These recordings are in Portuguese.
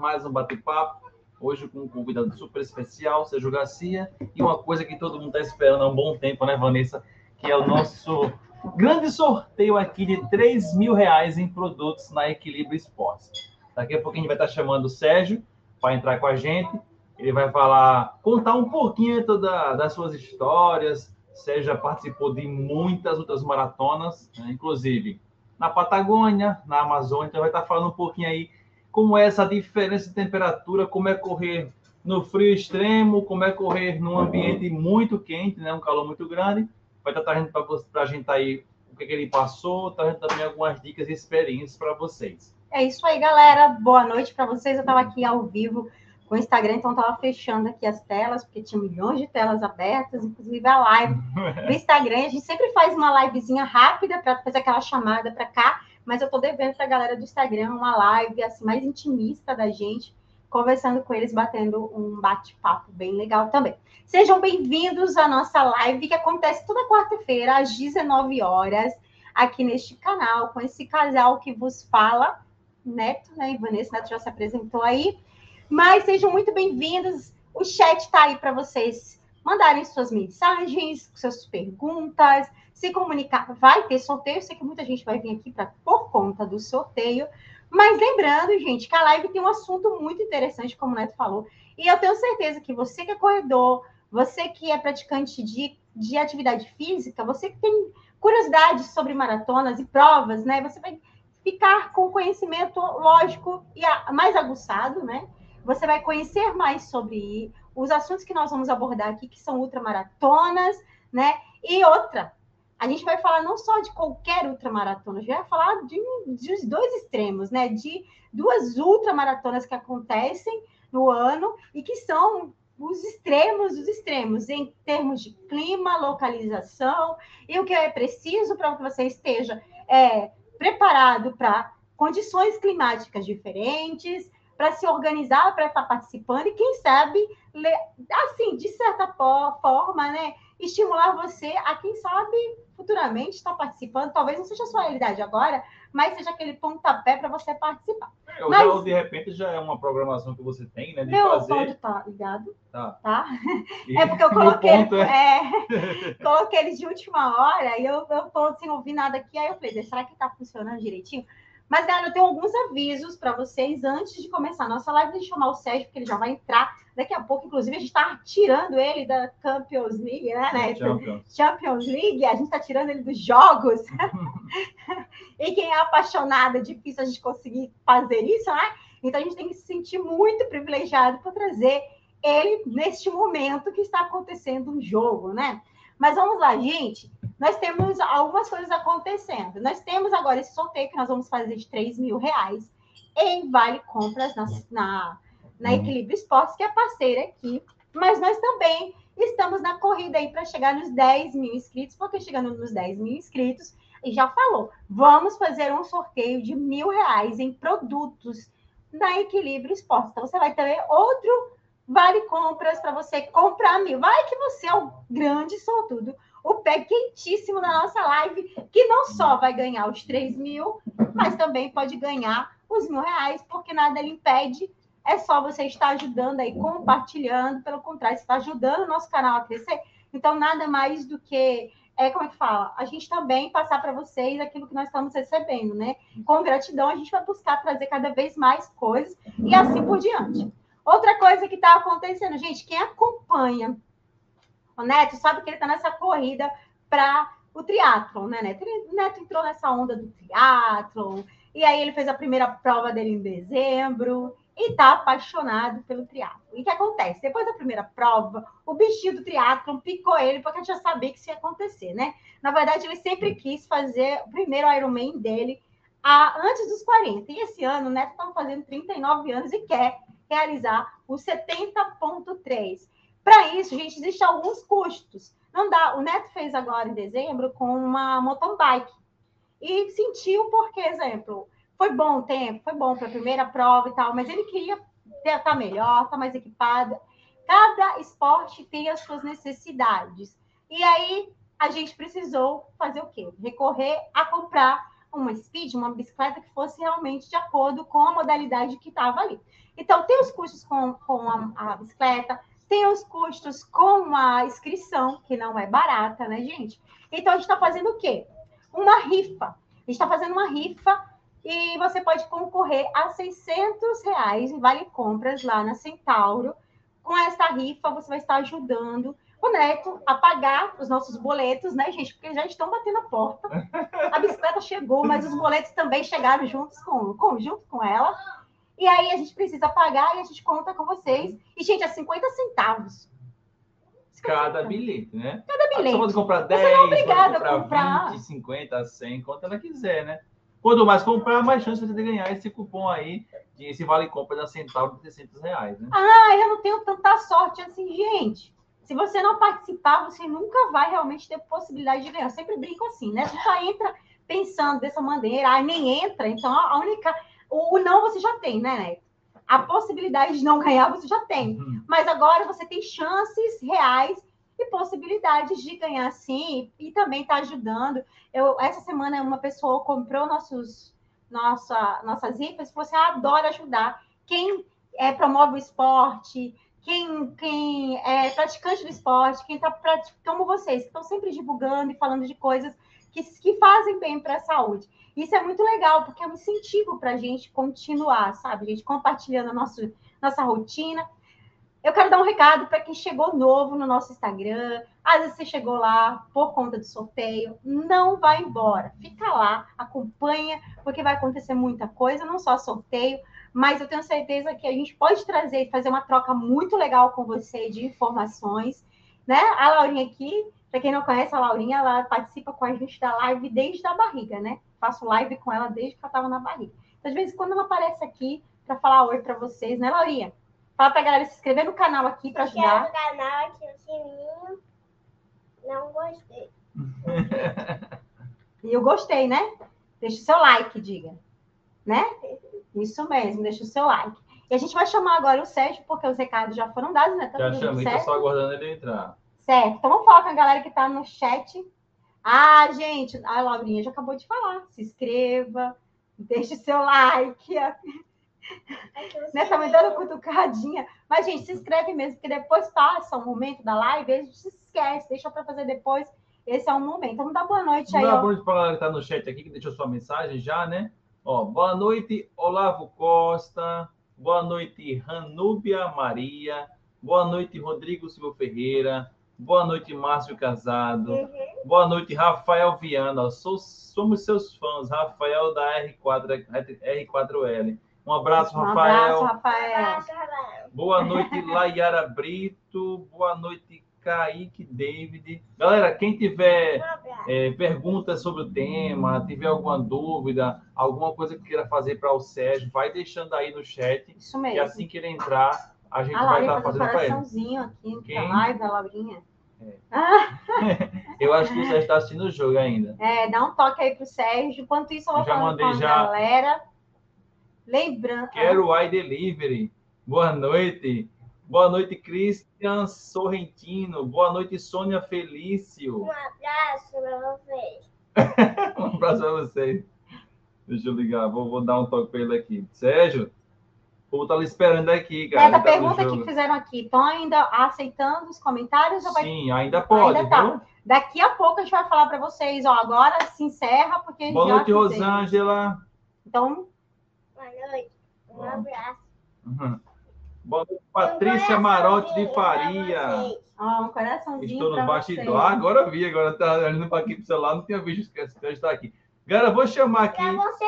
mais um bate-papo. Hoje com um convidado super especial, Sérgio Garcia, e uma coisa que todo mundo está esperando há um bom tempo, né, Vanessa? Que é o nosso grande sorteio aqui de 3 mil reais em produtos na Equilíbrio Esportes. Daqui a pouco a gente vai estar chamando o Sérgio para entrar com a gente. Ele vai falar, contar um pouquinho da, das suas histórias. Sérgio já participou de muitas outras maratonas, né? inclusive na Patagônia, na Amazônia. Então vai estar falando um pouquinho aí como é essa diferença de temperatura, como é correr no frio extremo, como é correr num ambiente muito quente, né? um calor muito grande. Vai estar trazendo para a gente aí o que, que ele passou, trazendo também algumas dicas e experiências para vocês. É isso aí, galera. Boa noite para vocês. Eu estava aqui ao vivo com o Instagram, então estava fechando aqui as telas, porque tinha milhões de telas abertas, inclusive a live do Instagram. A gente sempre faz uma livezinha rápida para fazer aquela chamada para cá, mas eu estou devendo para a galera do Instagram uma live assim mais intimista da gente, conversando com eles, batendo um bate-papo bem legal também. Sejam bem-vindos à nossa live que acontece toda quarta-feira às 19 horas aqui neste canal com esse casal que vos fala Neto, né? E Vanessa Neto já se apresentou aí. Mas sejam muito bem-vindos. O chat está aí para vocês mandarem suas mensagens, suas perguntas, se comunicar. Vai ter sorteio, eu sei que muita gente vai vir aqui pra, por conta do sorteio. Mas lembrando, gente, que a live tem um assunto muito interessante, como o Neto falou. E eu tenho certeza que você que é corredor, você que é praticante de, de atividade física, você que tem curiosidade sobre maratonas e provas, né? Você vai ficar com conhecimento lógico e mais aguçado, né? Você vai conhecer mais sobre os assuntos que nós vamos abordar aqui, que são ultramaratonas, né? E outra, a gente vai falar não só de qualquer ultramaratona, a gente vai falar de, de dois extremos, né? De duas ultramaratonas que acontecem no ano e que são os extremos dos extremos, em termos de clima, localização, e o que é preciso para que você esteja é, preparado para condições climáticas diferentes, para se organizar para estar participando e, quem sabe, assim, de certa forma, né, estimular você a, quem sabe, futuramente estar participando. Talvez não seja a sua realidade agora, mas seja aquele pontapé para você participar. É, mas, já, de repente, já é uma programação que você tem, né? De meu fazer... pode estar tá ligado. Tá. tá? É porque eu coloquei, ele, é... é... coloquei eles de última hora e eu, eu tô sem ouvir nada aqui. Aí eu falei, será que está funcionando direitinho? Mas, galera, eu tenho alguns avisos para vocês antes de começar a nossa live. Deixa eu chamar o Sérgio, porque ele já vai entrar daqui a pouco. Inclusive, a gente está tirando ele da Champions League, né? né? Champions. Champions League, a gente está tirando ele dos jogos. e quem é apaixonado, é difícil a gente conseguir fazer isso, né? Então, a gente tem que se sentir muito privilegiado por trazer ele neste momento que está acontecendo um jogo, né? Mas vamos lá, gente. Nós temos algumas coisas acontecendo. Nós temos agora esse sorteio que nós vamos fazer de 3 mil reais em Vale Compras na, na, na uhum. Equilíbrio Esportes, que é parceira aqui. Mas nós também estamos na corrida aí para chegar nos 10 mil inscritos, porque chegando nos 10 mil inscritos, e já falou, vamos fazer um sorteio de mil reais em produtos da Equilíbrio Esportes. Então, você vai ter outro vale compras para você comprar mil. Vai que você é o grande sortudo, o pé quentíssimo na nossa live, que não só vai ganhar os 3 mil, mas também pode ganhar os mil reais, porque nada lhe impede. É só você estar ajudando aí, compartilhando. Pelo contrário, você está ajudando o nosso canal a crescer. Então, nada mais do que é como é que fala? A gente também passar para vocês aquilo que nós estamos recebendo, né? Com gratidão, a gente vai buscar trazer cada vez mais coisas e assim por diante. Outra coisa que está acontecendo, gente, quem acompanha o Neto sabe que ele está nessa corrida para o triatlon, né, Neto? o Neto entrou nessa onda do triatlon, e aí ele fez a primeira prova dele em dezembro, e está apaixonado pelo triatlon. E o que acontece? Depois da primeira prova, o bichinho do triatlon picou ele, porque a gente já sabia que isso ia acontecer, né? Na verdade, ele sempre quis fazer o primeiro Ironman dele a, antes dos 40. E esse ano, o Neto está fazendo 39 anos e quer realizar o 70.3. Para isso, gente, existem alguns custos. Não dá. O Neto fez agora em dezembro com uma mountain bike e sentiu porque, exemplo, foi bom o tempo, foi bom para a primeira prova e tal, mas ele queria estar tá melhor, estar tá mais equipada. Cada esporte tem as suas necessidades. E aí a gente precisou fazer o quê? Recorrer a comprar uma speed, uma bicicleta que fosse realmente de acordo com a modalidade que estava ali. Então, tem os custos com, com a, a bicicleta, tem os custos com a inscrição, que não é barata, né, gente? Então, a gente está fazendo o quê? Uma rifa. A gente está fazendo uma rifa e você pode concorrer a 600 reais em vale compras lá na Centauro. Com essa rifa, você vai estar ajudando o Neto a pagar os nossos boletos, né, gente? Porque já estão batendo a porta. A bicicleta chegou, mas os boletos também chegaram juntos com, com, junto com ela. E aí a gente precisa pagar e a gente conta com vocês. E, gente, é 50 centavos. Cada bilhete, né? Cada bilhete. Você pode comprar 10, você não é obrigada comprar, a comprar 20, 50, 100, quanto ela quiser, né? Quanto mais comprar, mais chance você de ganhar esse cupom aí, esse vale compra da Central de 600 reais, né? Ah, eu não tenho tanta sorte assim, gente. Se você não participar, você nunca vai realmente ter possibilidade de ganhar. Eu sempre brinco assim, né? Você já entra pensando dessa maneira, aí nem entra. Então, a única. O, não você já tem, né, Neto? A possibilidade de não ganhar você já tem. Uhum. Mas agora você tem chances reais e possibilidades de ganhar sim, e, e também está ajudando. Eu, essa semana, uma pessoa comprou nossos, nossa, nossas e falou assim: ah, adoro ajudar. Quem é, promove o esporte, quem, quem é praticante do esporte, quem está praticando, como vocês, que estão sempre divulgando e falando de coisas que, que fazem bem para a saúde. Isso é muito legal, porque é um incentivo para a gente continuar, sabe? A gente compartilhando a nossa, nossa rotina. Eu quero dar um recado para quem chegou novo no nosso Instagram. Às vezes você chegou lá por conta do sorteio. Não vai embora. Fica lá, acompanha, porque vai acontecer muita coisa, não só sorteio, mas eu tenho certeza que a gente pode trazer fazer uma troca muito legal com você de informações. Né? A Laurinha aqui, para quem não conhece, a Laurinha, ela participa com a gente da live desde a barriga, né? Faço live com ela desde que ela estava na barriga. Então, às vezes, quando ela aparece aqui para falar oi para vocês, né, Laurinha? Fala pra galera se inscrever no canal aqui para ajudar. no canal, aqui no sininho. Não gostei. e eu gostei, né? Deixa o seu like, diga. Né? Isso mesmo, deixa o seu like. E a gente vai chamar agora o Sérgio, porque os recados já foram dados, né? Tá já chamei, tô só aguardando ele entrar. Certo. Então vamos falar com a galera que tá no chat. Ah, gente, a Laurinha já acabou de falar. Se inscreva, deixe seu like. né? Tá me dando cutucadinha. Mas, gente, se inscreve mesmo, porque depois passa o momento da live, a gente se esquece, deixa para fazer depois. Esse é o momento. Então, dá boa noite aí. Dá boa noite para galera que tá no chat aqui, que deixou sua mensagem já, né? Ó, boa noite, Olavo Costa. Boa noite, Ranúbia Maria. Boa noite, Rodrigo Silva Ferreira. Boa noite, Márcio Casado. Uhum. Boa noite, Rafael Viana. Sou, somos seus fãs, Rafael da R4, R4L. Um abraço, um Rafael. Abraço, Rafael. Boa noite, Layara Brito. Boa noite, Kaique David. Galera, quem tiver é, perguntas sobre o tema, tiver alguma dúvida, alguma coisa que queira fazer para o Sérgio, vai deixando aí no chat. Isso mesmo. E assim que ele entrar, a gente a vai estar tá fazendo para ele. aqui quem? live, a Laurinha. É. Ah. eu acho que o Sérgio está assistindo o jogo ainda. É, dá um toque aí pro Sérgio. Enquanto isso, eu vou falar com a já... galera. Lembrando. Quero o iDelivery. Boa noite. Boa noite, Christian Sorrentino. Boa noite, Sônia Felício. Um abraço para vocês. um abraço para vocês. Deixa eu ligar, vou, vou dar um toque para ele aqui. Sérgio, povo tá esperando aqui, cara. É, da tá pergunta que fizeram aqui. Estão ainda aceitando os comentários? Ou vai... Sim, ainda pode, ainda tá. Daqui a pouco a gente vai falar para vocês. Ó, agora se encerra, porque Boa noite, Rosângela. Então... Boa noite. Um abraço. Uhum. Boa noite, Patrícia Marote de Faria. Ah, um coraçãozinho. Estou no bastidor. Ah, agora vi, agora tá olhando para aqui pro celular, não tinha visto que esse está aqui. Galera, vou chamar aqui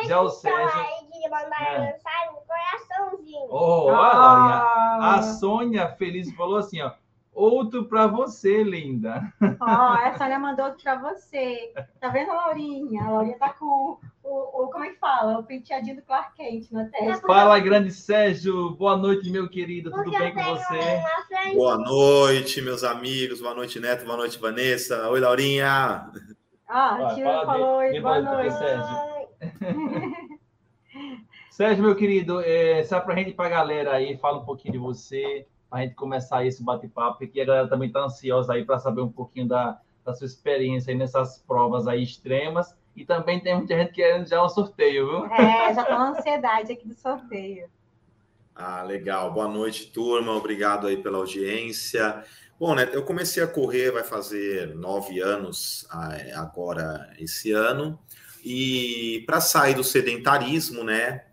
já o Sérgio. Aí de mandar é. mensagem, coraçãozinho. Oh, ah. a Sônia Feliz falou assim, ó. Outro para você, linda. Ó, oh, a Sônia mandou outro para você. Tá vendo, Laurinha? A Laurinha tá com o, o, como é que fala? O penteadinho do Clark Kent na testa. Fala, grande Sérgio. Boa noite, meu querido. Tudo bem com você? Boa noite, meus amigos. Boa noite, Neto. Boa noite, Vanessa. Oi, Laurinha. Ah, o tio falou oi. Boa noite. Sérgio. Sérgio, meu querido, é, só para a gente, para a galera aí, fala um pouquinho de você a gente começar esse bate-papo, porque a galera também está ansiosa aí para saber um pouquinho da, da sua experiência aí nessas provas aí extremas E também tem muita gente querendo já um sorteio, viu? É, já tô na ansiedade aqui do sorteio. Ah, legal. Boa noite, turma. Obrigado aí pela audiência. Bom, né? Eu comecei a correr, vai fazer nove anos agora esse ano. E para sair do sedentarismo, né?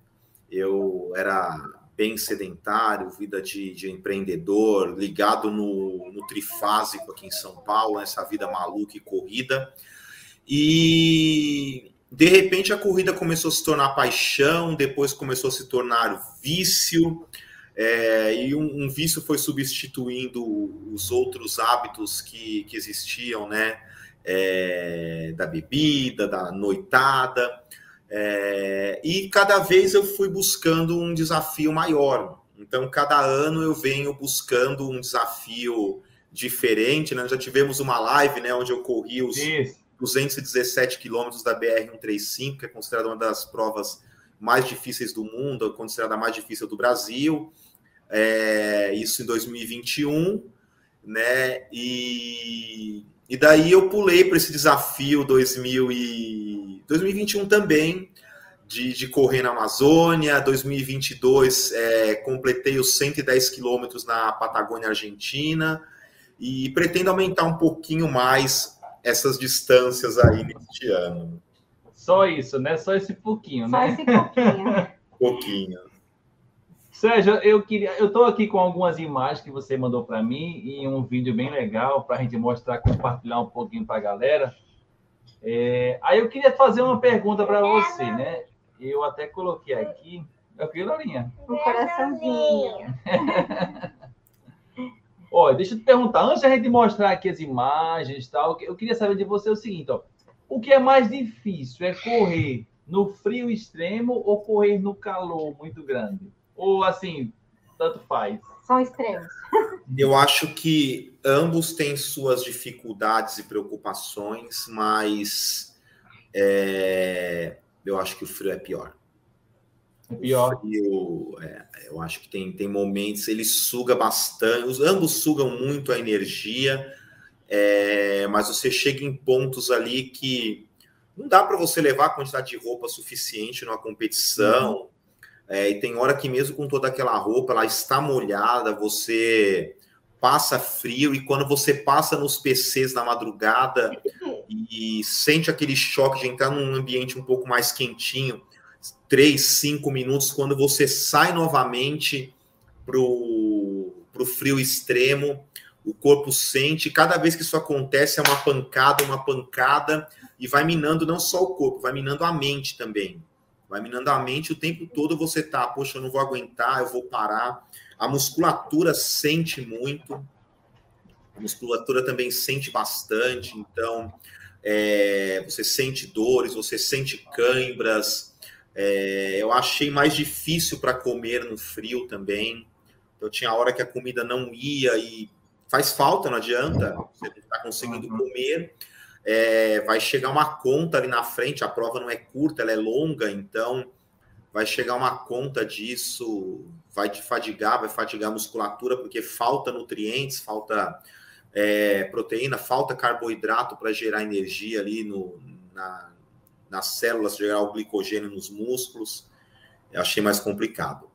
Eu era bem sedentário, vida de, de empreendedor, ligado no, no, trifásico aqui em São Paulo, essa vida maluca e corrida. E de repente a corrida começou a se tornar paixão, depois começou a se tornar vício, é, e um, um, vício foi substituindo os outros hábitos que, que existiam, né? É, da bebida, da noitada. É, e cada vez eu fui buscando um desafio maior. Então, cada ano eu venho buscando um desafio diferente. Né? Já tivemos uma live né, onde eu corri os Isso. 217 quilômetros da BR-135, que é considerada uma das provas mais difíceis do mundo, considerada a mais difícil do Brasil. É, isso em 2021, né? E, e daí eu pulei para esse desafio 2000 e 2021 também, de, de correr na Amazônia. 2022 é, completei os 110 quilômetros na Patagônia Argentina e pretendo aumentar um pouquinho mais essas distâncias aí neste ano. Só isso, né? Só esse pouquinho, né? Só esse pouquinho. pouquinho. Sérgio, eu queria, eu estou aqui com algumas imagens que você mandou para mim e um vídeo bem legal para a gente mostrar, compartilhar um pouquinho para a galera. É, aí eu queria fazer uma pergunta para você, né? Eu até coloquei aqui. É o que, Laurinha? Um coraçãozinho. Olha, deixa eu te perguntar, antes da gente mostrar aqui as imagens e tal, eu queria saber de você o seguinte, ó. O que é mais difícil? É correr no frio extremo ou correr no calor muito grande? Ou assim, tanto faz? São extremos. Eu acho que ambos têm suas dificuldades e preocupações, mas é, eu acho que o frio é pior. Pior. Frio, é, eu acho que tem, tem momentos, ele suga bastante, os, ambos sugam muito a energia, é, mas você chega em pontos ali que não dá para você levar a quantidade de roupa suficiente numa competição. Uhum. É, e tem hora que, mesmo com toda aquela roupa, ela está molhada, você passa frio, e quando você passa nos PCs na madrugada e sente aquele choque de entrar num ambiente um pouco mais quentinho, três, cinco minutos, quando você sai novamente para o frio extremo, o corpo sente, cada vez que isso acontece é uma pancada, uma pancada, e vai minando não só o corpo, vai minando a mente também. Vai minando a mente o tempo todo você tá, poxa, eu não vou aguentar, eu vou parar. A musculatura sente muito, a musculatura também sente bastante, então é, você sente dores, você sente cãibras, é, eu achei mais difícil para comer no frio também. Eu tinha hora que a comida não ia e faz falta, não adianta. Você não está conseguindo uhum. comer. É, vai chegar uma conta ali na frente. A prova não é curta, ela é longa, então vai chegar uma conta disso. Vai te fadigar, vai fadigar a musculatura, porque falta nutrientes, falta é, proteína, falta carboidrato para gerar energia ali no, na, nas células, gerar o glicogênio nos músculos. Eu achei mais complicado.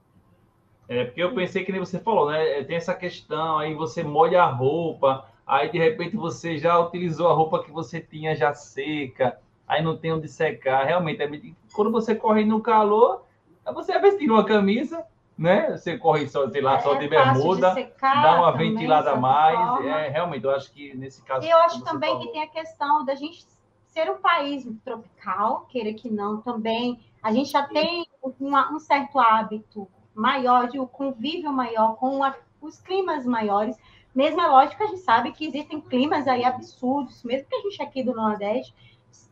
É, porque eu pensei que nem você falou, né? É, tem essa questão, aí você molha a roupa, aí de repente você já utilizou a roupa que você tinha já seca, aí não tem onde secar. Realmente, é... quando você corre no calor, você vai vestir uma camisa, né? Você corre só, sei lá, é, só de bermuda, de secar, dá uma ventilada a mais. É, realmente, eu acho que nesse caso. E eu acho também falou... que tem a questão da gente ser um país tropical, queira que não, também a gente já tem uma, um certo hábito maior, de um convívio maior com a, os climas maiores. Mesmo lógico que a gente sabe que existem climas aí absurdos, mesmo que a gente aqui do Nordeste,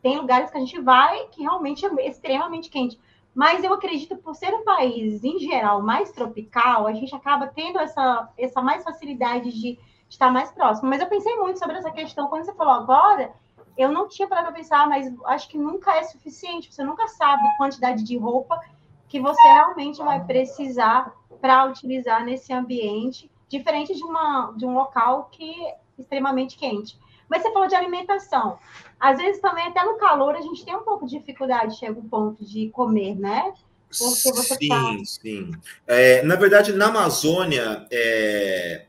tem lugares que a gente vai que realmente é extremamente quente. Mas eu acredito, por ser um país, em geral, mais tropical, a gente acaba tendo essa, essa mais facilidade de estar mais próximo. Mas eu pensei muito sobre essa questão, quando você falou agora, eu não tinha para pensar, mas acho que nunca é suficiente. Você nunca sabe a quantidade de roupa que você realmente vai precisar para utilizar nesse ambiente, diferente de, uma, de um local que é extremamente quente. Mas você falou de alimentação. Às vezes também, até no calor, a gente tem um pouco de dificuldade, chega um ponto de comer, né? Porque você sim, tá... sim. É, na verdade, na Amazônia, é,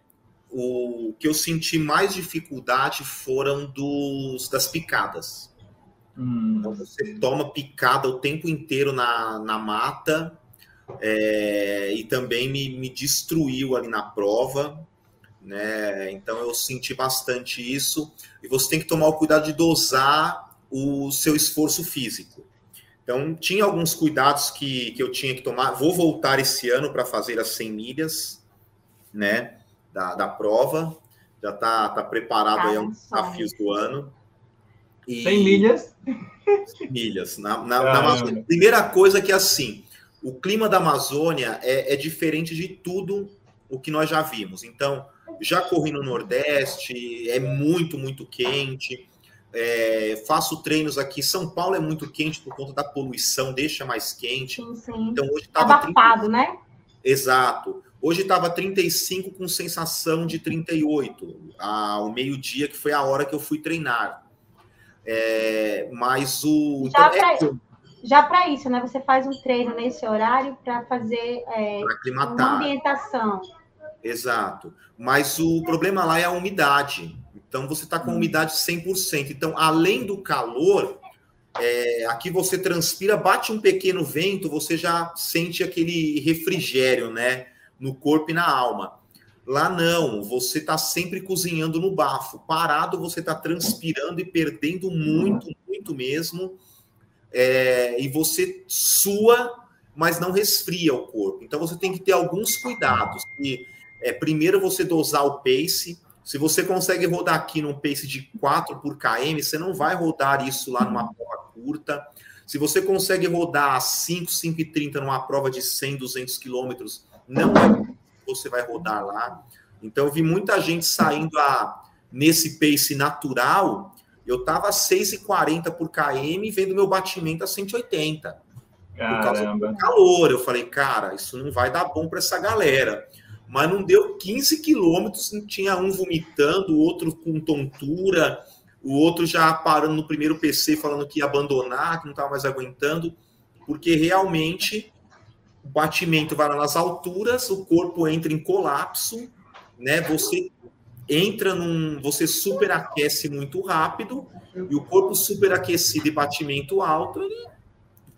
o que eu senti mais dificuldade foram dos, das picadas. Hum. Então, você toma picada o tempo inteiro na, na mata é, e também me, me destruiu ali na prova. Né? Então, eu senti bastante isso. E você tem que tomar o cuidado de dosar o seu esforço físico. Então, tinha alguns cuidados que, que eu tinha que tomar. Vou voltar esse ano para fazer as 100 milhas, né? Da, da prova. Já está tá preparado ah, aí um desafios do ano. E... 100 milhas? Milhas. Na, na, na. Primeira coisa que é assim, o clima da Amazônia é, é diferente de tudo o que nós já vimos. Então, já corri no Nordeste, é muito, muito quente. É, faço treinos aqui. São Paulo é muito quente por conta da poluição, deixa mais quente. Sim, sim. Então hoje estava abafado, 30... né? Exato. Hoje estava 35 com sensação de 38, ao meio-dia, que foi a hora que eu fui treinar. É, mas o. Já então, é... para isso, né? Você faz um treino nesse horário para fazer é, uma ambientação. Exato. Mas o problema lá é a umidade. Então, você está com umidade 100%. Então, além do calor, é, aqui você transpira, bate um pequeno vento, você já sente aquele refrigério, né? No corpo e na alma. Lá não, você está sempre cozinhando no bafo. Parado, você está transpirando e perdendo muito, muito mesmo. É, e você sua, mas não resfria o corpo. Então você tem que ter alguns cuidados. E, é, primeiro, você dosar o pace. Se você consegue rodar aqui num pace de 4 por km, você não vai rodar isso lá numa prova curta. Se você consegue rodar 5, 5 e 30 numa prova de 100, 200 quilômetros, não é você vai rodar lá. Então, eu vi muita gente saindo a, nesse pace natural. Eu estava a 6,40 por km, vendo meu batimento a 180. Caramba. Por causa do calor. Eu falei, cara, isso não vai dar bom para essa galera mas não deu 15 quilômetros, tinha um vomitando, o outro com tontura, o outro já parando no primeiro PC falando que ia abandonar, que não estava mais aguentando, porque realmente o batimento vai lá nas alturas, o corpo entra em colapso, né? Você entra num, você superaquece muito rápido e o corpo superaquecido e batimento alto, ele,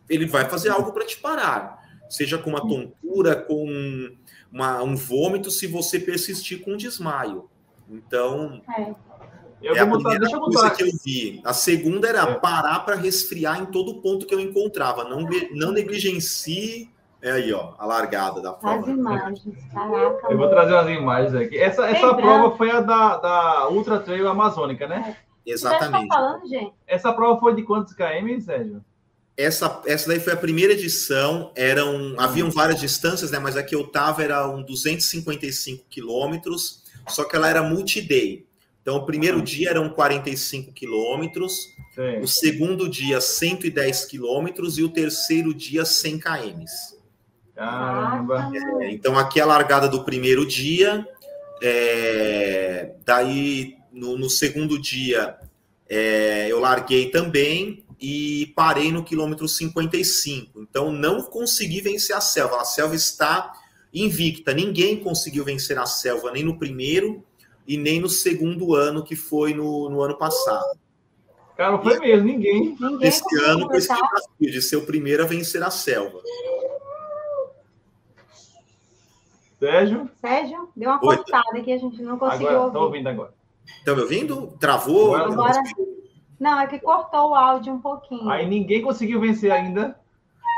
ele vai fazer algo para te parar, seja com uma tontura, com uma, um vômito se você persistir com um desmaio. Então, é, é a botar, primeira coisa que eu vi. A segunda era é. parar para resfriar em todo ponto que eu encontrava. Não, não negligencie. É aí, ó, a largada da prova. As imagens, caraca. Eu vou trazer umas imagens aqui. Essa, essa prova foi a da, da Ultra Trail Amazônica, né? É. Exatamente. Tá falando, gente? Essa prova foi de quantos km, Sérgio? essa, essa daí foi a primeira edição, eram haviam várias distâncias, né, mas a que eu estava era um 255 quilômetros, só que ela era multi-day. Então, o primeiro dia eram 45 quilômetros, o segundo dia 110 quilômetros e o terceiro dia 100 km. Caramba! É, então, aqui é a largada do primeiro dia, é, daí no, no segundo dia é, eu larguei também, e parei no quilômetro 55. Então não consegui vencer a selva. A selva está invicta. Ninguém conseguiu vencer a selva, nem no primeiro e nem no segundo ano, que foi no, no ano passado. Cara, foi mesmo, ninguém. ninguém Esse ano foi esse desafio de ser o primeiro a vencer a selva. Sérgio? Sérgio, deu uma cortada aqui, a gente não conseguiu agora, ouvir. Estou ouvindo agora. Estão me ouvindo? Travou? Agora, não, é que cortou o áudio um pouquinho. Aí ninguém conseguiu vencer ainda.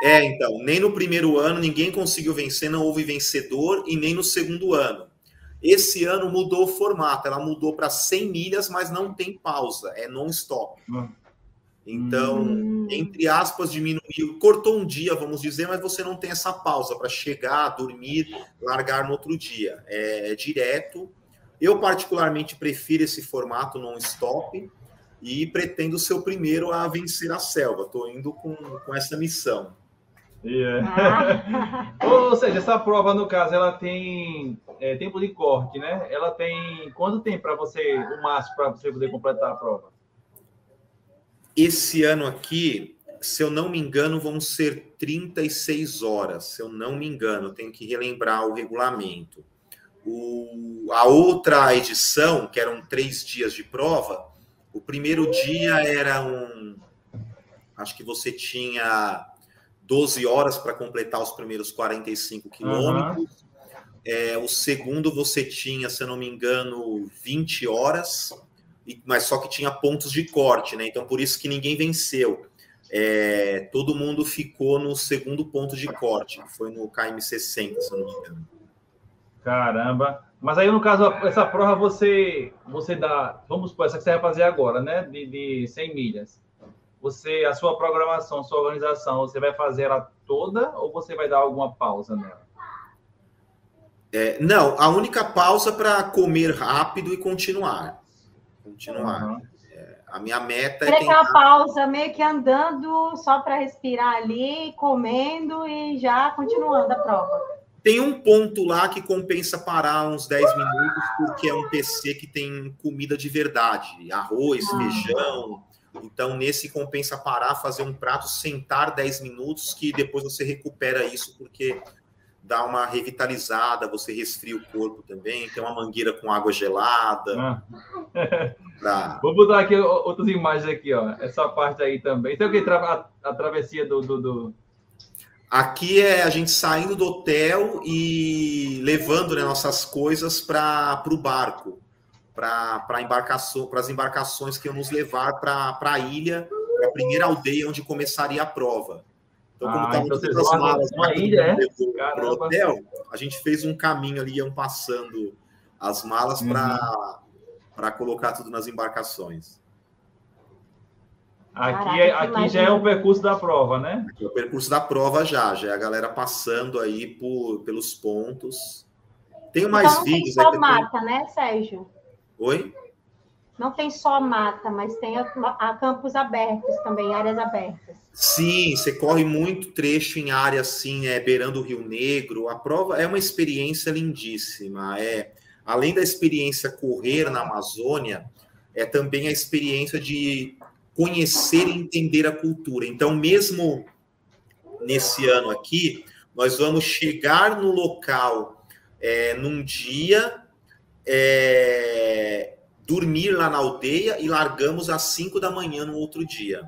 É, então, nem no primeiro ano ninguém conseguiu vencer, não houve vencedor, e nem no segundo ano. Esse ano mudou o formato, ela mudou para 100 milhas, mas não tem pausa, é non-stop. Hum. Então, hum. entre aspas, diminuiu, cortou um dia, vamos dizer, mas você não tem essa pausa para chegar, dormir, largar no outro dia. É, é direto. Eu, particularmente, prefiro esse formato non-stop e pretendo ser o primeiro a vencer a selva. Estou indo com, com essa missão. Yeah. Ah, Ou seja, essa prova, no caso, ela tem é, tempo de corte, né? Ela tem quanto tempo para você, o máximo, para você poder completar a prova? Esse ano aqui, se eu não me engano, vão ser 36 horas. Se eu não me engano, tenho que relembrar o regulamento. O, a outra edição, que eram três dias de prova, o primeiro dia era um. Acho que você tinha 12 horas para completar os primeiros 45 quilômetros. É, o segundo você tinha, se eu não me engano, 20 horas, mas só que tinha pontos de corte, né? Então por isso que ninguém venceu. É, todo mundo ficou no segundo ponto de corte, que foi no KM60, se eu não me engano. Caramba. Mas aí, no caso, essa prova você, você dá. Vamos supor, essa que você vai fazer agora, né? De, de 100 milhas. Você, a sua programação, sua organização, você vai fazer ela toda ou você vai dar alguma pausa nela? É, não, a única pausa para comer rápido e continuar. Continuar. Aham. A minha meta é Era aquela tentar pausa, meio que andando só para respirar ali, comendo e já continuando a prova. Tem um ponto lá que compensa parar uns 10 minutos, porque é um PC que tem comida de verdade, arroz, Ah. feijão. Então, nesse compensa parar, fazer um prato, sentar 10 minutos, que depois você recupera isso, porque dá uma revitalizada, você resfria o corpo também. Tem uma mangueira com água gelada. Ah. Pra... Vou botar aqui outras imagens aqui, ó. Essa parte aí também. Tem o que? Tra- A, a travessia do, do, do- Aqui é a gente saindo do hotel e levando né, nossas coisas para o barco, para embarcação, para as embarcações que iam nos levar para a ilha, para a primeira aldeia onde começaria a prova. Então, como Ah, estavam então todas vocês as vão malas mundo é? Caramba. hotel, a gente fez um caminho ali, iam passando as malas Uhum. para colocar tudo nas embarcações. Aqui, Caraca, é- aqui já é o percurso da prova, né? Aqui é o percurso da prova já, já é a galera passando aí por, pelos pontos. Tenho mais então tem vídeos. só aí que eu tenho- mata, né, Sérgio? Oi? Não tem só mata, mas tem a, a campos abertos também, áreas abertas. Sim, você corre muito trecho em área assim, é, beirando o Rio Negro. A prova é uma experiência lindíssima. É, além da experiência correr na Amazônia, é também a experiência de conhecer e entender a cultura. Então, mesmo nesse ano aqui, nós vamos chegar no local é, num dia, é, dormir lá na aldeia e largamos às 5 da manhã no outro dia.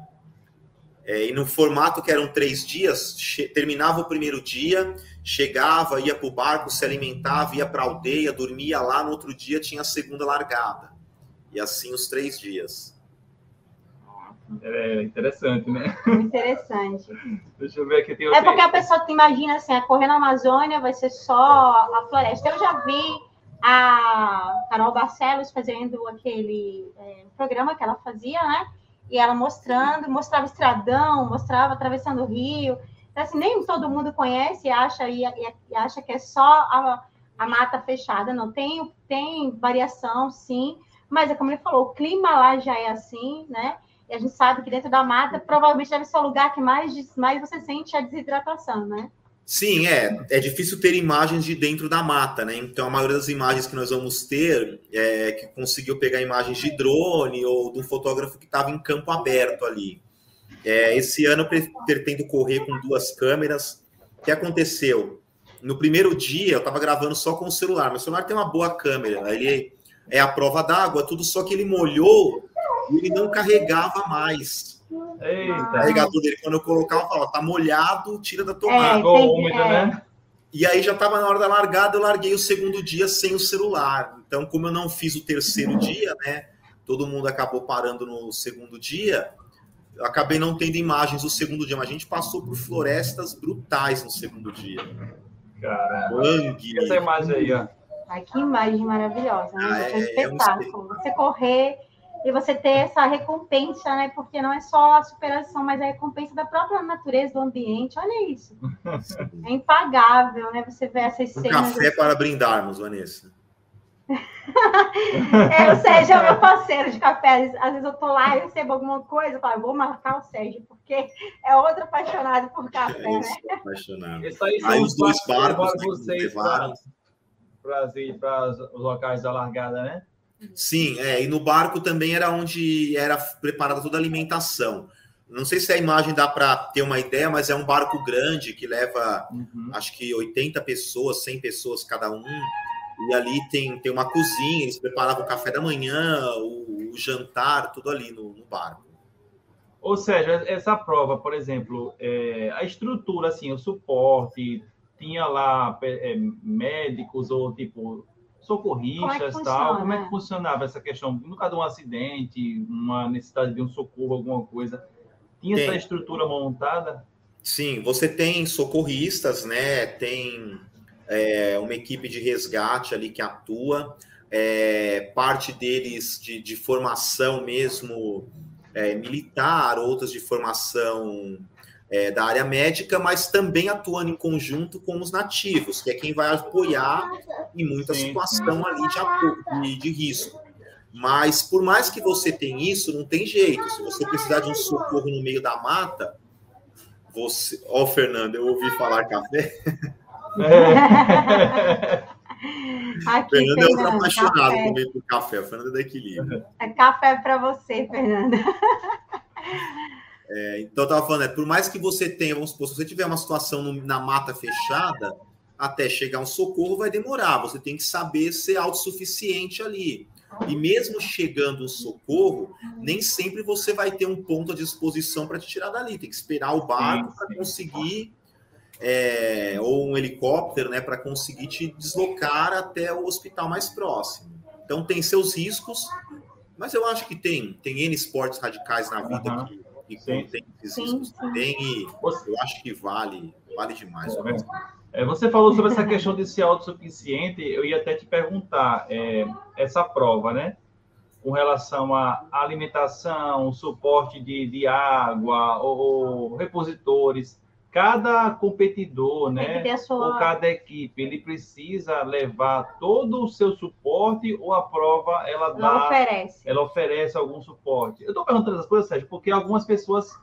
É, e no formato que eram três dias, terminava o primeiro dia, chegava, ia para o barco, se alimentava, ia para a aldeia, dormia lá, no outro dia tinha a segunda largada. E assim os três dias. É interessante, né? Interessante. Deixa eu ver aqui. Tem É porque a pessoa te imagina assim, a correr na Amazônia vai ser só a floresta. Eu já vi a Carol Barcelos fazendo aquele é, programa que ela fazia, né? E ela mostrando, mostrava estradão, mostrava atravessando o rio. Então, assim, nem todo mundo conhece e acha, e, e- e acha que é só a, a mata fechada. Não, tem, tem variação, sim. Mas é como ele falou, o clima lá já é assim, né? E a gente sabe que dentro da mata provavelmente deve ser o lugar que mais, mais você sente a desidratação, né? Sim, é. É difícil ter imagens de dentro da mata, né? Então a maioria das imagens que nós vamos ter é que conseguiu pegar imagens de drone ou de um fotógrafo que estava em campo aberto ali. É, esse ano eu pre- pretendo correr com duas câmeras. O que aconteceu? No primeiro dia eu estava gravando só com o celular. Meu celular tem uma boa câmera. Ele é a prova d'água, tudo só que ele molhou e ele não carregava mais. O Eita, carregador dele, quando eu colocava, eu falava, tá molhado, tira da tomada. É, ficou tem- úmida, é. né? E aí já estava na hora da largada, eu larguei o segundo dia sem o celular. Então, como eu não fiz o terceiro dia, né? Todo mundo acabou parando no segundo dia. Eu acabei não tendo imagens do segundo dia, mas a gente passou por florestas brutais no segundo dia. Caramba. Mangue. Essa imagem aí, ó. Ai, que imagem maravilhosa, né? Ah, é- é um espetáculo. Você correr e você ter essa recompensa, né? Porque não é só a superação, mas a recompensa da própria natureza, do ambiente. Olha isso. É impagável, né? Você vê essas Um cenas. café para brindarmos, Vanessa. é, o Sérgio é meu parceiro de café. Às vezes eu tô lá e recebo alguma coisa, eu falo, vou marcar o Sérgio, porque é outro apaixonado por café, é isso, né? Apaixonado. Isso aí aí os dois barcos levaram para os locais da largada, né? Sim, é, e no barco também era onde era preparada toda a alimentação. Não sei se a imagem dá para ter uma ideia, mas é um barco grande que leva, uhum. acho que 80 pessoas, 100 pessoas cada um. E ali tem, tem uma cozinha, eles preparavam o café da manhã, o, o jantar, tudo ali no, no, barco. Ou seja, essa prova, por exemplo, é, a estrutura, assim, o suporte, tinha lá é, médicos ou tipo socorristas como é tal. Como é que funcionava essa questão? No caso de um acidente, uma necessidade de um socorro, alguma coisa tinha tem. essa estrutura montada? Sim, você tem socorristas, né? Tem é, uma equipe de resgate ali que atua, é, parte deles de, de formação mesmo é, militar, outras de formação é, da área médica, mas também atuando em conjunto com os nativos, que é quem vai apoiar em muita sim, situação ali de, de, de risco. Mas por mais que você tenha isso, não tem jeito. Se você precisar de um socorro no meio da mata, você. Ó, oh, Fernando, eu ouvi falar café. É. Aqui, Fernando é outro apaixonado também por café. O Fernando é da equilíbrio. É café para você, Fernanda. É, então, eu estava falando, é, por mais que você tenha, vamos supor, se você tiver uma situação no, na mata fechada, até chegar um socorro vai demorar. Você tem que saber ser autossuficiente ali. E mesmo chegando um socorro, nem sempre você vai ter um ponto à disposição para te tirar dali. Tem que esperar o barco para conseguir, é, ou um helicóptero, né, para conseguir te deslocar até o hospital mais próximo. Então tem seus riscos, mas eu acho que tem, tem N esportes radicais na vida uhum. que, que contém esses riscos também, e eu acho que vale, vale demais. É é, você falou sobre essa questão de ser autossuficiente, eu ia até te perguntar, é, essa prova, né? Com relação à alimentação, suporte de, de água, ou, ou repositores, cada competidor, né? Sua... Ou cada equipe, ele precisa levar todo o seu suporte ou a prova ela dá. Ela oferece. Ela oferece algum suporte. Eu estou perguntando essas coisas, Sérgio, porque algumas pessoas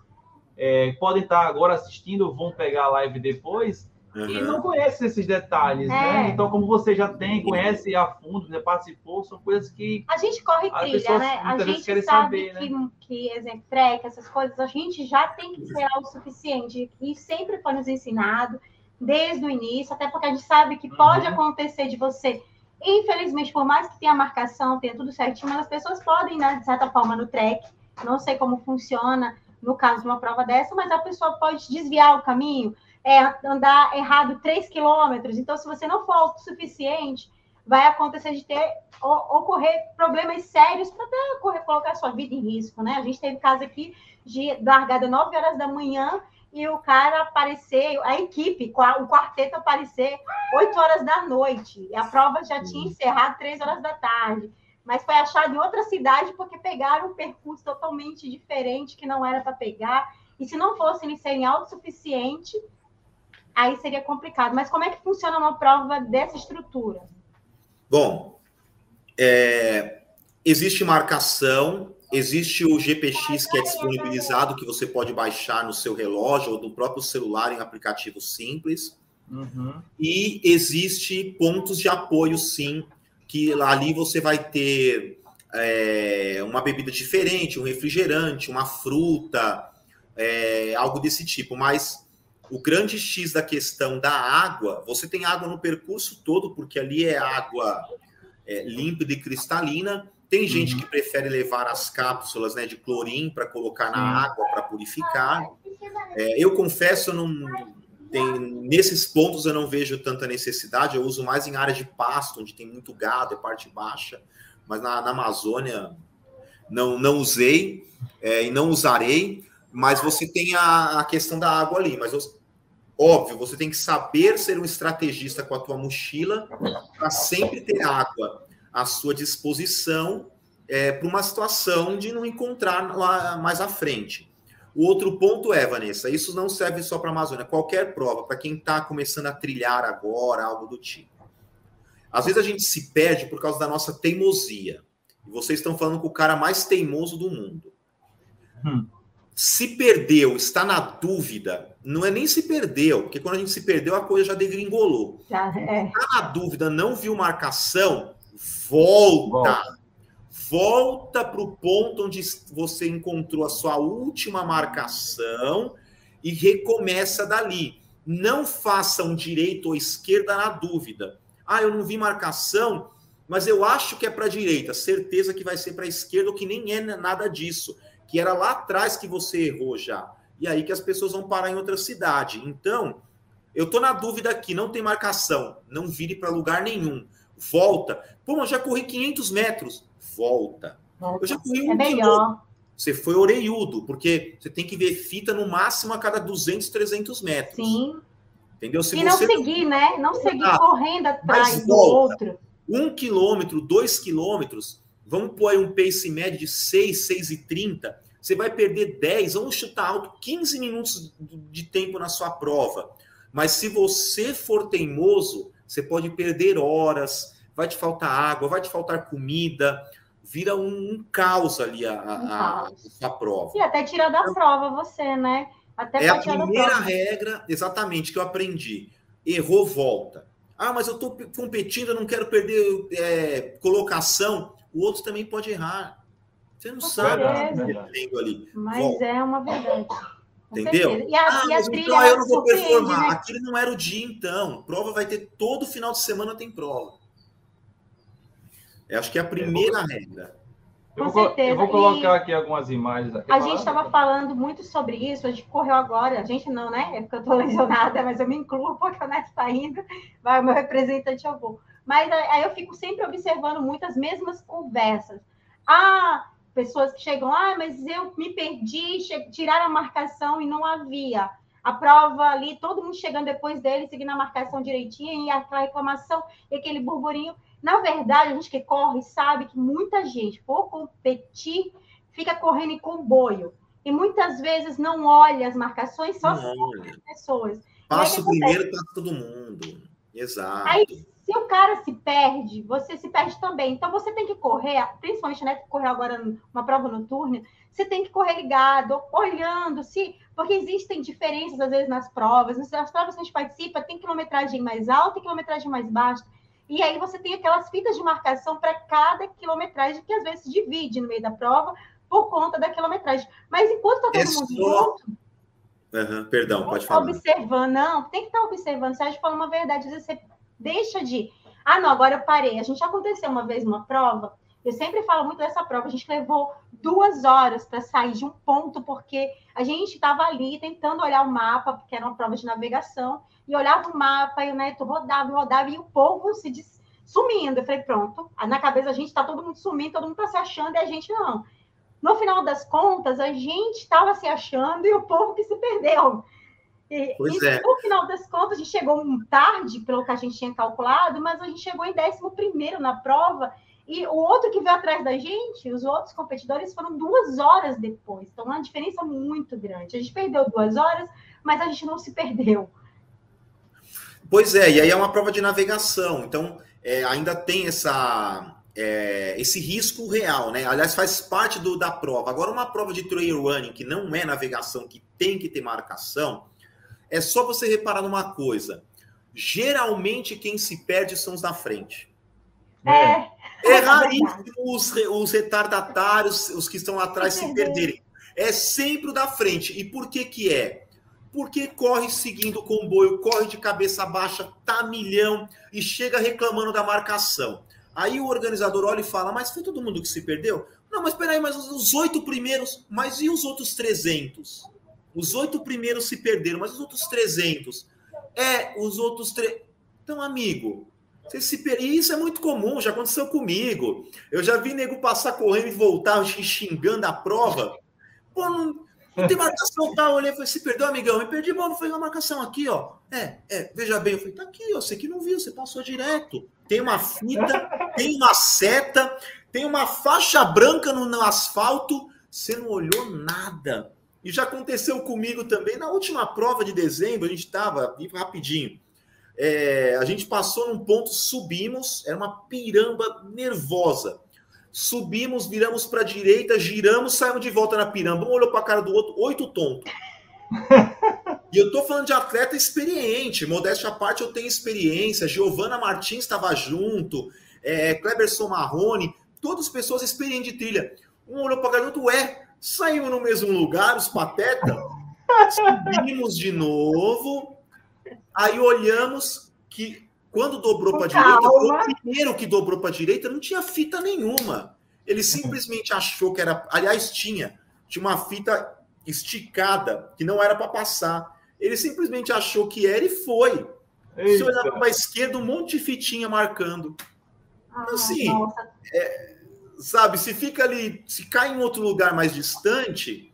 é, podem estar agora assistindo, vão pegar a live depois Uhum. E não conhece esses detalhes, né? é. né? Então, como você já tem, conhece a fundo, já participou, são coisas que. A gente corre trilha, né? A gente sabe saber, que, né? que, exemplo, trek, essas coisas, a gente já tem que ser autossuficiente. E sempre foi nos ensinado, desde o início, até porque a gente sabe que pode uhum. acontecer de você. Infelizmente, por mais que tenha marcação, tenha tudo certinho, mas as pessoas podem, né, de certa forma, no trek, não sei como funciona no caso de uma prova dessa, mas a pessoa pode desviar o caminho, é, andar errado 3 quilômetros. Então, se você não for autossuficiente, vai acontecer de ter ocorrer problemas sérios para até colocar a sua vida em risco, né? A gente teve caso aqui de largada 9 horas da manhã e o cara aparecer, a equipe, o quarteto aparecer 8 horas da noite. E a prova já tinha encerrado 3 horas da tarde. Mas foi achado em outra cidade porque pegaram um percurso totalmente diferente que não era para pegar. E se não fossem serem autossuficientes, aí seria complicado. Mas como é que funciona uma prova dessa estrutura? Bom, é, existe marcação, existe o GPX que é disponibilizado, que você pode baixar no seu relógio ou no próprio celular em aplicativo simples. Uhum. E existe pontos de apoio, sim, que ali você vai ter é, uma bebida diferente, um refrigerante, uma fruta, é, algo desse tipo. Mas o grande X da questão da água, você tem água no percurso todo, porque ali é água é, límpida e cristalina. Tem gente uhum. que prefere levar as cápsulas né, de clorim para colocar na uhum. água para purificar. É, eu confesso, eu não tem, nesses pontos eu não vejo tanta necessidade. Eu uso mais em área de pasto, onde tem muito gado, é parte baixa. Mas na, na Amazônia não, não usei é, e não usarei. Mas você tem a, a questão da água ali. Mas Óbvio, você tem que saber ser um estrategista com a tua mochila para sempre ter água à sua disposição é, para uma situação de não encontrar lá mais à frente. O outro ponto é, Vanessa, isso não serve só para a Amazônia, qualquer prova, para quem está começando a trilhar agora, algo do tipo. Às vezes a gente se perde por causa da nossa teimosia. E vocês estão falando com o cara mais teimoso do mundo. Hum. Se perdeu, está na dúvida, não é nem se perdeu, porque quando a gente se perdeu, a coisa já degringolou. Já, é. Está na dúvida, não viu marcação, volta. Volta. Para o ponto onde você encontrou a sua última marcação e recomeça dali. Não faça um direito ou esquerda na dúvida. Ah, eu não vi marcação, mas eu acho que é para a direita. Certeza que vai ser para a esquerda, ou que nem é nada disso. Que era lá atrás que você errou já. E aí que as pessoas vão parar em outra cidade. Então, eu tô na dúvida aqui, não tem marcação. Não vire para lugar nenhum. Volta. Pô, mas já corri 500 metros. Volta. Eu já corri um É quilômetro. melhor. Você foi orelhudo, porque você tem que ver fita no máximo a cada 200, 300 metros. Sim. Entendeu? Se E não você seguir, né? Não seguir Ah, correndo atrás do outro. um quilômetro, dois quilômetros, vamos pôr aí um pace médio de 6, 6 e 30, você vai perder 10, vamos chutar alto, 15 minutos de tempo na sua prova. Mas se você for teimoso, você pode perder horas, vai te faltar água, vai te faltar comida, vira um, um caos ali a, a- a- a prova. E até tirar da prova você, né? Até É a primeira regra, exatamente, que eu aprendi. Errou, volta. Ah, mas eu estou competindo, eu não quero perder é, colocação. O outro também pode errar. Você não Com sabe o que está acontecendo ali. Mas Volta. é uma verdade. Entendeu? E a, Ah, e a mas trilha então eu não vou performar. né? Aquele não era o dia, então. Prova vai ter todo final de semana tem prova. Eu acho que é a primeira regra. Eu Com vou, certeza. eu vou colocar E aqui algumas imagens. Aqui A gente estava falando muito sobre isso, a gente correu agora, a gente não, né? É porque eu estou lesionada, mas eu me incluo porque o Neto está indo, vai o meu representante, eu vou. Mas aí eu fico sempre observando muitas mesmas conversas. Ah, pessoas que chegam, ah, mas eu me perdi, tiraram a marcação e não havia. A prova ali, todo mundo chegando depois dele, seguindo a marcação direitinho, e aquela reclamação, e aquele burburinho. Na verdade, a gente que corre sabe que muita gente, por competir, fica correndo em comboio. E muitas vezes não olha as marcações, só Não, olha. as pessoas. Passa o primeiro, passa todo mundo. Exato. Aí, se o cara se perde, você se perde também. Então, você tem que correr, principalmente, né, que correu agora numa prova noturna, você tem que correr ligado, olhando, se, porque existem diferenças, às vezes, nas provas. Nas provas que a gente participa, tem quilometragem mais alta e quilometragem mais baixa. E aí você tem aquelas fitas de marcação para cada quilometragem, que às vezes se divide no meio da prova por conta da quilometragem. Mas enquanto está todo É mundo junto, Aham, Perdão, pode Tá falar. observando, não, tem que estar observando. Você acha falando uma verdade, às vezes você deixa de. Ah, não, agora eu parei. A gente aconteceu uma vez uma prova. Eu sempre falo muito dessa prova. A gente levou duas horas para sair de um ponto, porque a gente estava ali tentando olhar o mapa, porque era uma prova de navegação, e olhava o mapa, e o neto rodava, rodava, e o povo se des- sumindo. Eu falei, pronto, na cabeça a gente está todo mundo sumindo, todo mundo está se achando, e a gente não. No final das contas, a gente estava se achando e o povo que se perdeu. E, Pois e é. no final das contas, a gente chegou tarde, pelo que a gente tinha calculado, mas a gente chegou em 11 na prova. E o outro que veio atrás da gente, os outros competidores, foram duas horas depois. Então, uma diferença muito grande. A gente perdeu duas horas, mas a gente não se perdeu. Pois é, e aí é uma prova de navegação, então é, ainda tem essa, é, esse risco real, né? Aliás, faz parte do, da prova. Agora, uma prova de trail running que não é navegação, que tem que ter marcação, é só você reparar numa coisa. Geralmente quem se perde são os da frente. É, É É raríssimo os, os retardatários, os que estão lá atrás, Se se perder. perderem. É sempre o da frente. E por que que é? Porque corre seguindo o comboio, corre de cabeça baixa, tá milhão e chega reclamando da marcação. Aí o organizador olha e fala, mas foi todo mundo que se perdeu? Não, mas peraí, mas os- os oito primeiros, mas e os outros 300? Os oito primeiros se perderam, mas os outros 300? É, os outros... Tre... Então, amigo, você se per... e isso é muito comum, já aconteceu comigo. Eu já vi nego passar correndo e voltar xingando a prova. Pô, não, não tem marcação, tá? Eu olhei e falei, se perdeu, amigão? Me perdi, bom, foi uma marcação aqui, ó. É, é, veja bem, eu falei, tá aqui, ó, você que não viu, você passou direto. Tem uma fita, tem uma seta, tem uma faixa branca no, no asfalto, você não olhou nada. E já aconteceu comigo também na última prova de dezembro, a gente estava, rapidinho. É, a gente passou num ponto, subimos, era uma piramba nervosa. Subimos, viramos para a direita, giramos, saímos de volta na piramba. Um olhou para a cara do outro, oito tontos. e eu tô falando de atleta experiente, modéstia à parte, eu tenho experiência. Giovana Martins estava junto, é, Kleberson Marrone, todas pessoas experientes de trilha. Um olhou para a cara do outro, ué, saímos no mesmo lugar, os patetas. Subimos de novo, aí olhamos que quando dobrou para a direita, o primeiro que dobrou para a direita não tinha fita nenhuma. Ele simplesmente achou que era. Aliás, tinha. Tinha uma fita esticada que não era para passar. Ele simplesmente achou que era e foi. Eita. Se olhar para a esquerda, um monte de fitinha marcando. Ah, assim, é, sabe, se fica ali, se cai em outro lugar mais distante,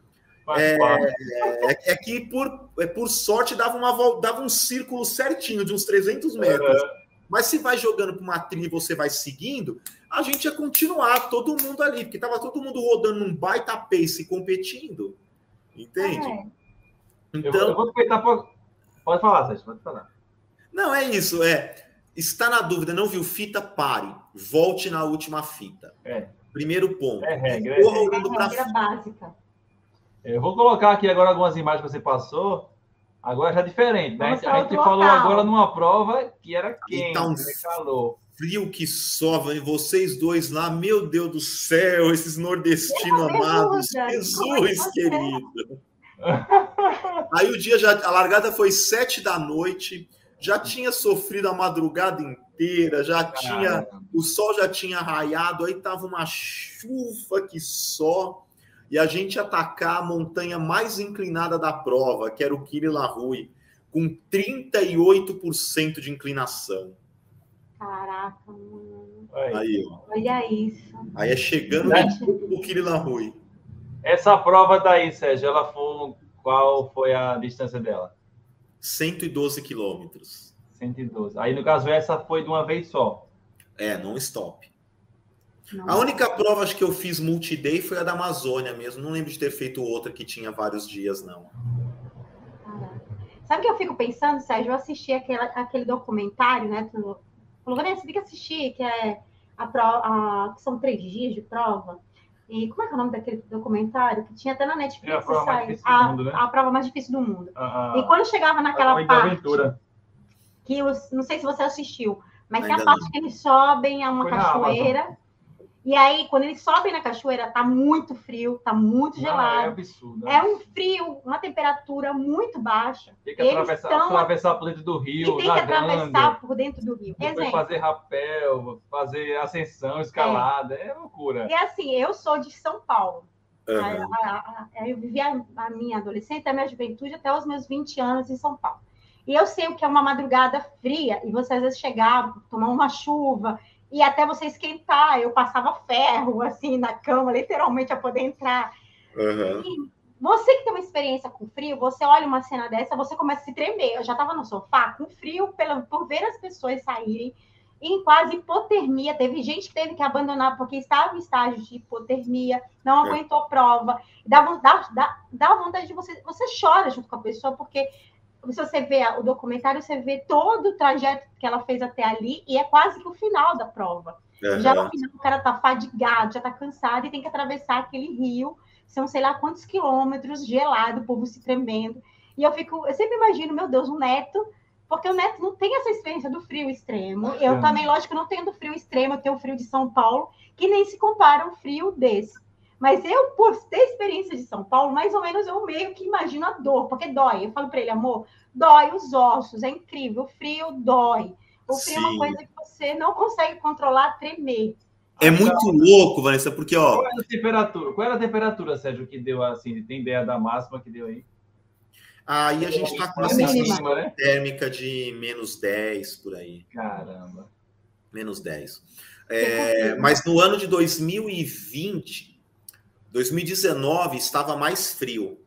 é, é, é, que por, é, por sorte dava, uma, dava um círculo certinho de uns 300 metros. Uhum. Mas se vai jogando para uma trilha e você vai seguindo, a gente ia continuar, todo mundo ali, porque tava todo mundo rodando num baita pace competindo. Entende? É. Então, eu vou, eu vou pra... Pode falar, Sérgio, pode falar. Não, é isso, é. Está na dúvida, não viu fita? Pare. Volte na última fita. É. Primeiro ponto. É regra. É regra básica. Eu vou colocar aqui agora algumas imagens que você passou. Agora já é diferente, né? a gente falou local. agora numa prova que era quente, tá um né? calor. Frio que sova, e vocês dois lá, meu Deus do céu, esses nordestinos amados, Jesus querido. Aí o dia já, a largada foi sete da noite, já tinha sofrido a madrugada inteira, já tinha, o sol já tinha raiado, aí tava uma chuva que só e a gente atacar a montanha mais inclinada da prova, que era o Kiri Larui, com 38% de inclinação. Caraca, mano. Aí, ó. Olha isso. Aí é chegando no Kiri Larui. Essa prova daí, Sérgio, ela foi. Qual foi a distância dela? 112 quilômetros. 112. Aí, no caso, essa foi de uma vez só. É, não stop. A única prova acho que eu fiz multi-day foi a da Amazônia mesmo. Não lembro de ter feito outra que tinha vários dias, não. Sabe o que eu fico pensando, Sérgio? Eu assisti aquele, aquele documentário, né? Tu falou, Vanessa, você tem que assistir, que é a prova, a, que são três dias de prova. E como é que é o nome daquele documentário? Que tinha até na Netflix. É a prova mais difícil a, do mundo, né? A prova mais difícil do mundo. Ah, e quando chegava naquela parte. Aventura. Que os, não sei se você assistiu, mas tem a parte não. que eles sobem a uma Foi cachoeira. E aí, quando eles sobem na cachoeira, tá muito frio, tá muito Não, gelado. É absurdo. É um frio, uma temperatura muito baixa. Tem que atravessar, estão... atravessar por dentro do rio. E tem nadando, que atravessar por dentro do rio. Exemplo. fazer rapel, fazer ascensão, escalada. É. é loucura. E assim, eu sou de São Paulo. Uhum. A, a, a, eu vivi a, minha adolescência, a minha juventude até os meus 20 anos em São Paulo. E eu sei o que é uma madrugada fria, e você às vezes chegar, tomar uma chuva, e até você esquentar, eu passava ferro assim na cama, literalmente, a poder entrar. Uhum. você que tem uma experiência com frio, você olha uma cena dessa, você começa a se tremer. Eu já estava no sofá com frio pela, por ver as pessoas saírem em quase hipotermia. Teve gente que teve que abandonar porque estava em estágio de hipotermia, não é. aguentou a prova. Dá, dá, dá, dá vontade de você. Você chora junto com a pessoa, porque se você vê o documentário, você vê todo o trajeto que ela fez até ali e é quase que o final da prova. Uhum. Já no final, o cara tá fadigado, já tá cansado e tem que atravessar aquele rio, são sei lá quantos quilômetros, gelado, o povo se tremendo. E eu fico, eu sempre imagino, meu Deus, o neto, porque o neto não tem essa experiência do frio extremo. Eu também, lógico, não tenho do frio extremo, eu tenho o frio de São Paulo, que nem se compara um frio desse. Mas eu, por ter experiência de São Paulo, mais ou menos eu meio que imagino a dor, porque dói. Eu falo para ele, amor, dói os ossos, é incrível, o frio dói. O frio Sim. é uma coisa que você não consegue controlar, tremer. É muito louco, Vanessa, porque ó. Qual era a temperatura? Qual era a temperatura, Sérgio, que deu assim? Tem ideia da máxima que deu aí? Aí a gente está com uma sensação né? térmica de menos 10 por aí. Caramba. Menos 10. É, mas no ano de 2020, 2019 estava mais frio.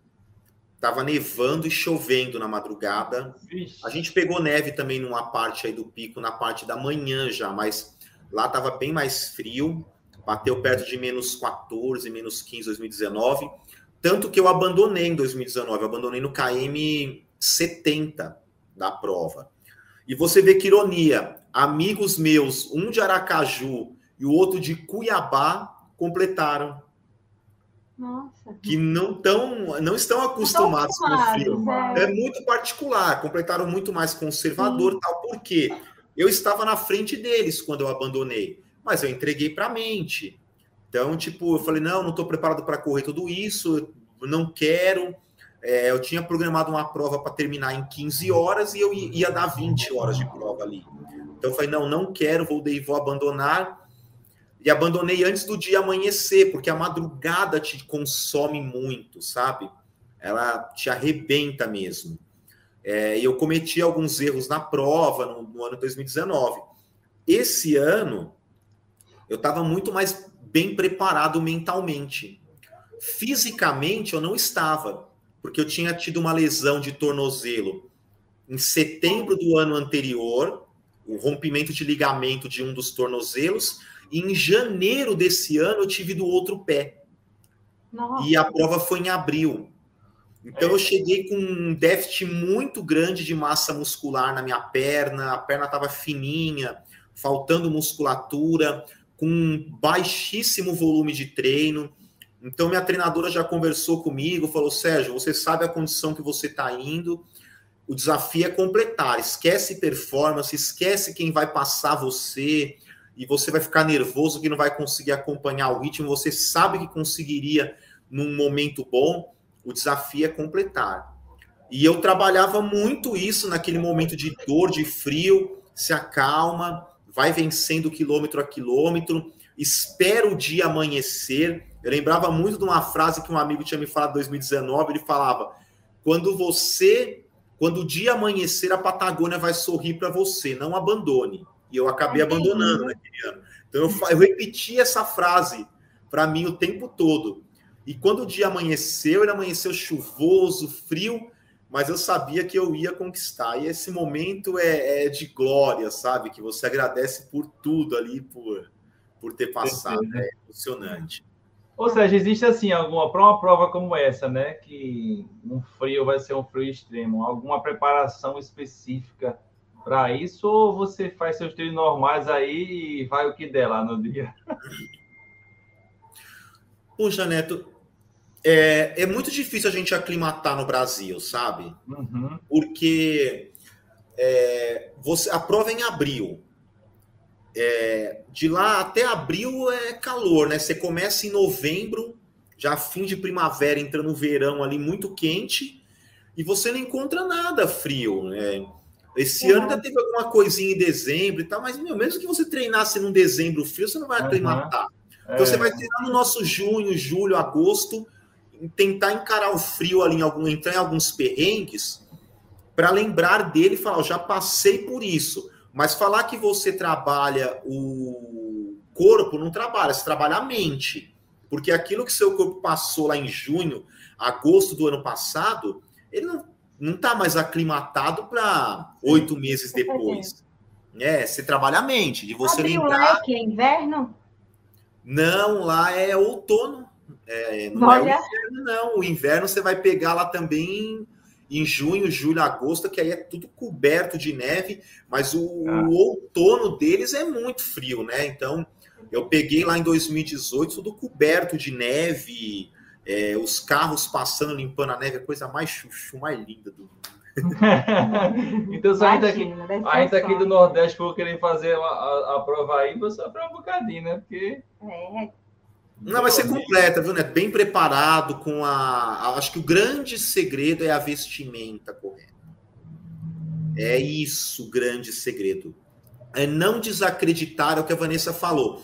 Estava nevando e chovendo na madrugada. A gente pegou neve também numa parte aí do pico, na parte da manhã já, mas lá estava bem mais frio. Bateu perto de menos 14, menos 15 2019. Tanto que eu abandonei em 2019, eu abandonei no KM 70 da prova. E você vê que ironia, amigos meus, um de Aracaju e o outro de Cuiabá, completaram. Nossa. Que não, tão, não estão acostumados com o frio. é. É muito particular, completaram muito mais conservador, tal. Por quê? Eu estava na frente deles quando eu abandonei, mas eu entreguei para a mente. Então, tipo, eu falei: não, não estou preparado para correr tudo isso, não quero. É, eu tinha programado uma prova para terminar em 15 horas e eu ia dar 20 horas de prova ali. Então, eu falei: não, não quero, vou, vou abandonar. E abandonei antes do dia amanhecer, porque a madrugada te consome muito, sabe? Ela te arrebenta mesmo. É, eu cometi alguns erros na prova no, no ano 2019. Esse ano, eu estava muito mais bem preparado mentalmente. Fisicamente, eu não estava, porque eu tinha tido uma lesão de tornozelo em setembro do ano anterior, o rompimento de ligamento de um dos tornozelos, e em janeiro desse ano eu tive do outro pé. Nossa. E a prova foi em abril. Então eu cheguei com um déficit muito grande de massa muscular na minha perna, a perna estava fininha, faltando musculatura, com baixíssimo volume de treino. Então minha treinadora já conversou comigo, falou: Sérgio, você sabe a condição que você está indo, o desafio é completar. Esquece performance, esquece quem vai passar você, e você vai ficar nervoso que não vai conseguir acompanhar o ritmo. Você sabe que conseguiria num momento bom o desafio é completar. E eu trabalhava muito isso naquele momento de dor, de frio, se acalma, vai vencendo quilômetro a quilômetro, espera o dia amanhecer. Eu lembrava muito de uma frase que um amigo tinha me falado em 2019, ele falava: "Quando você, quando o dia amanhecer, a Patagônia vai sorrir para você, não abandone". E eu acabei Ai, abandonando lindo. naquele ano. Então eu, eu repeti essa frase para mim o tempo todo. E quando o dia amanheceu, ele amanheceu chuvoso, frio, mas eu sabia que eu ia conquistar. E esse momento é, é de glória, sabe? Que você agradece por tudo ali, por, por ter passado. É emocionante. Ou seja, existe assim alguma para uma prova como essa, né? Que um frio vai ser um frio extremo, alguma preparação específica para isso, ou você faz seus treinos normais aí e vai o que der lá no dia? Puxa, Neto, é, é muito difícil a gente aclimatar no Brasil, sabe? Uhum. porque é, você, a prova é em abril. É, de lá até abril é calor, né? Você começa em novembro, já fim de primavera, entrando no verão ali muito quente, e você não encontra nada frio, né? Esse Uhum. ano ainda teve alguma coisinha em dezembro e tal, mas meu, mesmo que você treinasse num dezembro frio, você não vai Uhum. aclimatar. Então É, você vai treinar no nosso junho, julho, agosto, tentar encarar o frio ali em algum, entrar em alguns perrengues para lembrar dele e falar, eu já passei por isso. Mas falar que você trabalha o corpo, não trabalha, você trabalha a mente. Porque aquilo que seu corpo passou lá em junho, agosto do ano passado, ele não, não tá mais aclimatado para oito meses depois. É, você trabalha a mente, de você Abril lembrar. lá é o quê? Inverno? Não, lá é outono. É, não é o Olha. inverno, não. O inverno você vai pegar lá também em junho, julho, agosto, que aí é tudo coberto de neve, mas o, Ah. o outono deles é muito frio, né? Então, eu peguei lá em 2018 tudo coberto de neve, é, os carros passando, limpando a neve, a coisa mais chuchu, mais linda do mundo. então, se a gente aqui, Imagina, deve ser a gente um aqui do. Nordeste for querer fazer a, a, a prova aí, vou só para um bocadinho, né? Porque. É, Não, vai ser completa, viu, Neto? Bem preparado com a. a- Acho que o grande segredo é a vestimenta correta. É isso o grande segredo. É não desacreditar o que a Vanessa falou.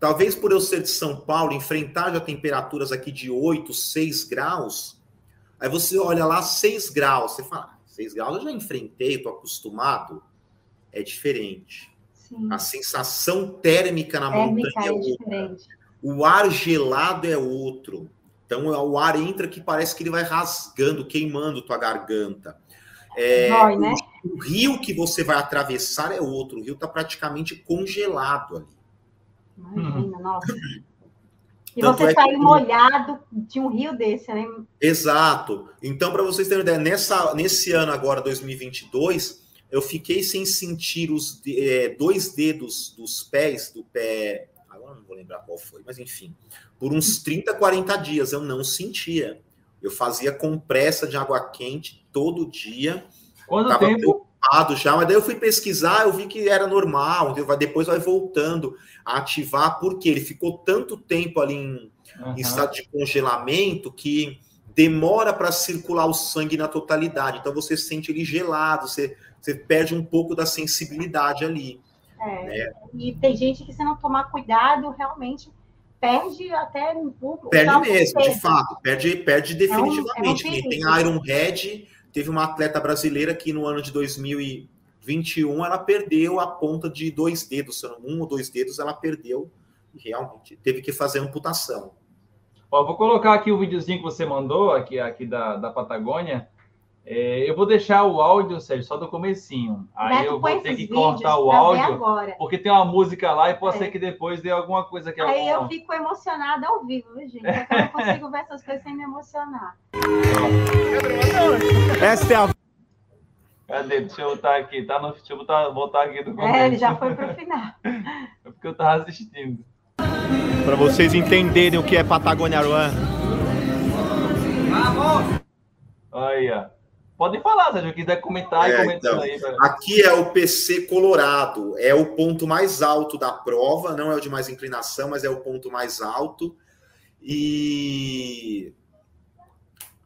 Talvez por eu ser de São Paulo, enfrentar já temperaturas aqui de 8, 6 graus, aí você olha lá 6 graus, você fala, "Ah, 6 graus eu já enfrentei, estou acostumado. É diferente. sim. A sensação térmica na Térmica montanha é é outra. diferente. O ar gelado é outro. Então o ar entra que parece que ele vai rasgando, queimando tua garganta. É, Dói, né? o rio que você vai atravessar é outro. O rio está praticamente congelado ali. Imagina, nossa. E Tanto você é que- sair molhado de um rio desse, né? Exato. Então, para vocês terem uma ideia, nessa, nesse ano agora, 2022, eu fiquei sem sentir os é, dois dedos dos pés, do pé. Agora não vou lembrar qual foi, mas enfim. Por uns 30, 40 dias eu não sentia. Eu fazia compressa de água quente todo dia. Quanto Tava tempo? Já, mas daí eu fui pesquisar, eu vi que era normal, depois vai voltando a ativar, porque ele ficou tanto tempo ali em, uhum. em estado de congelamento que demora para circular o sangue na totalidade. Então você sente ele gelado, você, você perde um pouco da sensibilidade ali. É, né? E tem gente que, se não tomar cuidado, realmente perde até um pouco. Perde mesmo, de fato, perde, perde definitivamente. É um, é um tem Iron Head, teve uma atleta brasileira que no ano de 2021 ela perdeu a ponta de dois dedos, um ou dois dedos ela perdeu realmente teve que fazer amputação. Ó, vou colocar aqui o videozinho que você mandou, aqui, aqui da, da Patagônia. É, eu vou deixar o áudio, Sérgio, só do comecinho. Aí Beto, eu vou ter que cortar o áudio, porque tem uma música lá e pode é. ser que depois dê alguma coisa que... Aí eu fico emocionada ao vivo, gente. É. Eu não consigo ver essas coisas sem me emocionar. Essa é a... Cadê? Deixa eu voltar aqui. Tá no... Deixa eu voltar, voltar aqui do começo. É, ele já foi para o final. É porque eu estava assistindo para vocês entenderem o que é Patagônia Aruan. Vamos! Olha. Pode falar, se quiser comentar é, então, aí. Aqui é o PC Colorado, é o ponto mais alto da prova, não é o de mais inclinação, mas é o ponto mais alto. E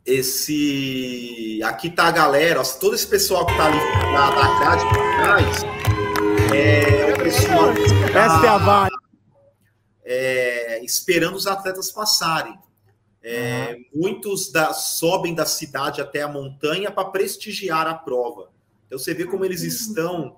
esse aqui tá a galera, ó, todo esse pessoal que tá ali na grade por trás é o pessoal. Essa é a vaga é, esperando os atletas passarem. É, uhum. Muitos da, sobem da cidade até a montanha para prestigiar a prova. Então você vê como eles estão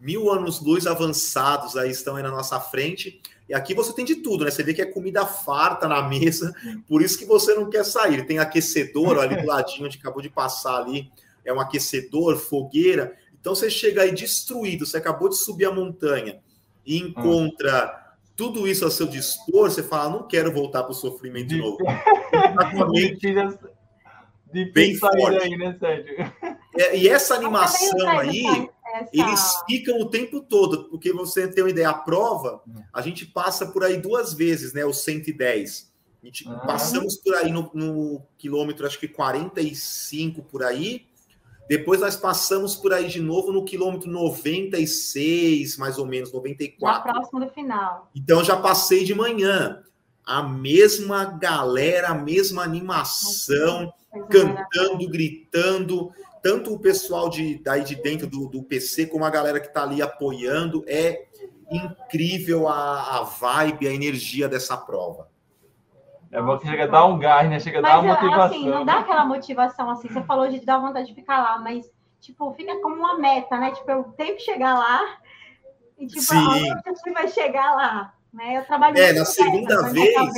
mil anos luz avançados aí estão aí na nossa frente. E aqui você tem de tudo, né? Você vê que é comida farta na mesa, por isso que você não quer sair. Tem aquecedor ali do ladinho, onde acabou de passar ali, é um aquecedor, fogueira. Então você chega aí destruído, você acabou de subir a montanha e encontra tudo isso a seu dispor, você fala, não quero voltar para o sofrimento de novo. bem forte. Aí, né, Sérgio? É, e essa animação aí, essa... eles ficam o tempo todo, porque você tem uma ideia, a prova, a gente passa por aí duas vezes, né, os 110. A gente, ah. Passamos por aí no, no quilômetro, acho que 45 por aí, depois nós passamos por aí de novo no quilômetro 96, mais ou menos, 94. Já próximo do final. Então já passei de manhã. A mesma galera, a mesma animação, cantando, gritando. Tanto o pessoal de, daí de dentro do, do PC, como a galera que está ali apoiando. É incrível a, a vibe, a energia dessa prova. É bom que chega a dar um gás, né? Chega a dar uma motivação. Assim, não dá aquela motivação assim. Você falou de dar vontade de ficar lá, mas, tipo, fica como uma meta, né? Tipo, eu tenho que chegar lá e, tipo, Sim. a gente vai chegar lá. Né? Eu trabalho É, na segunda meta, vez.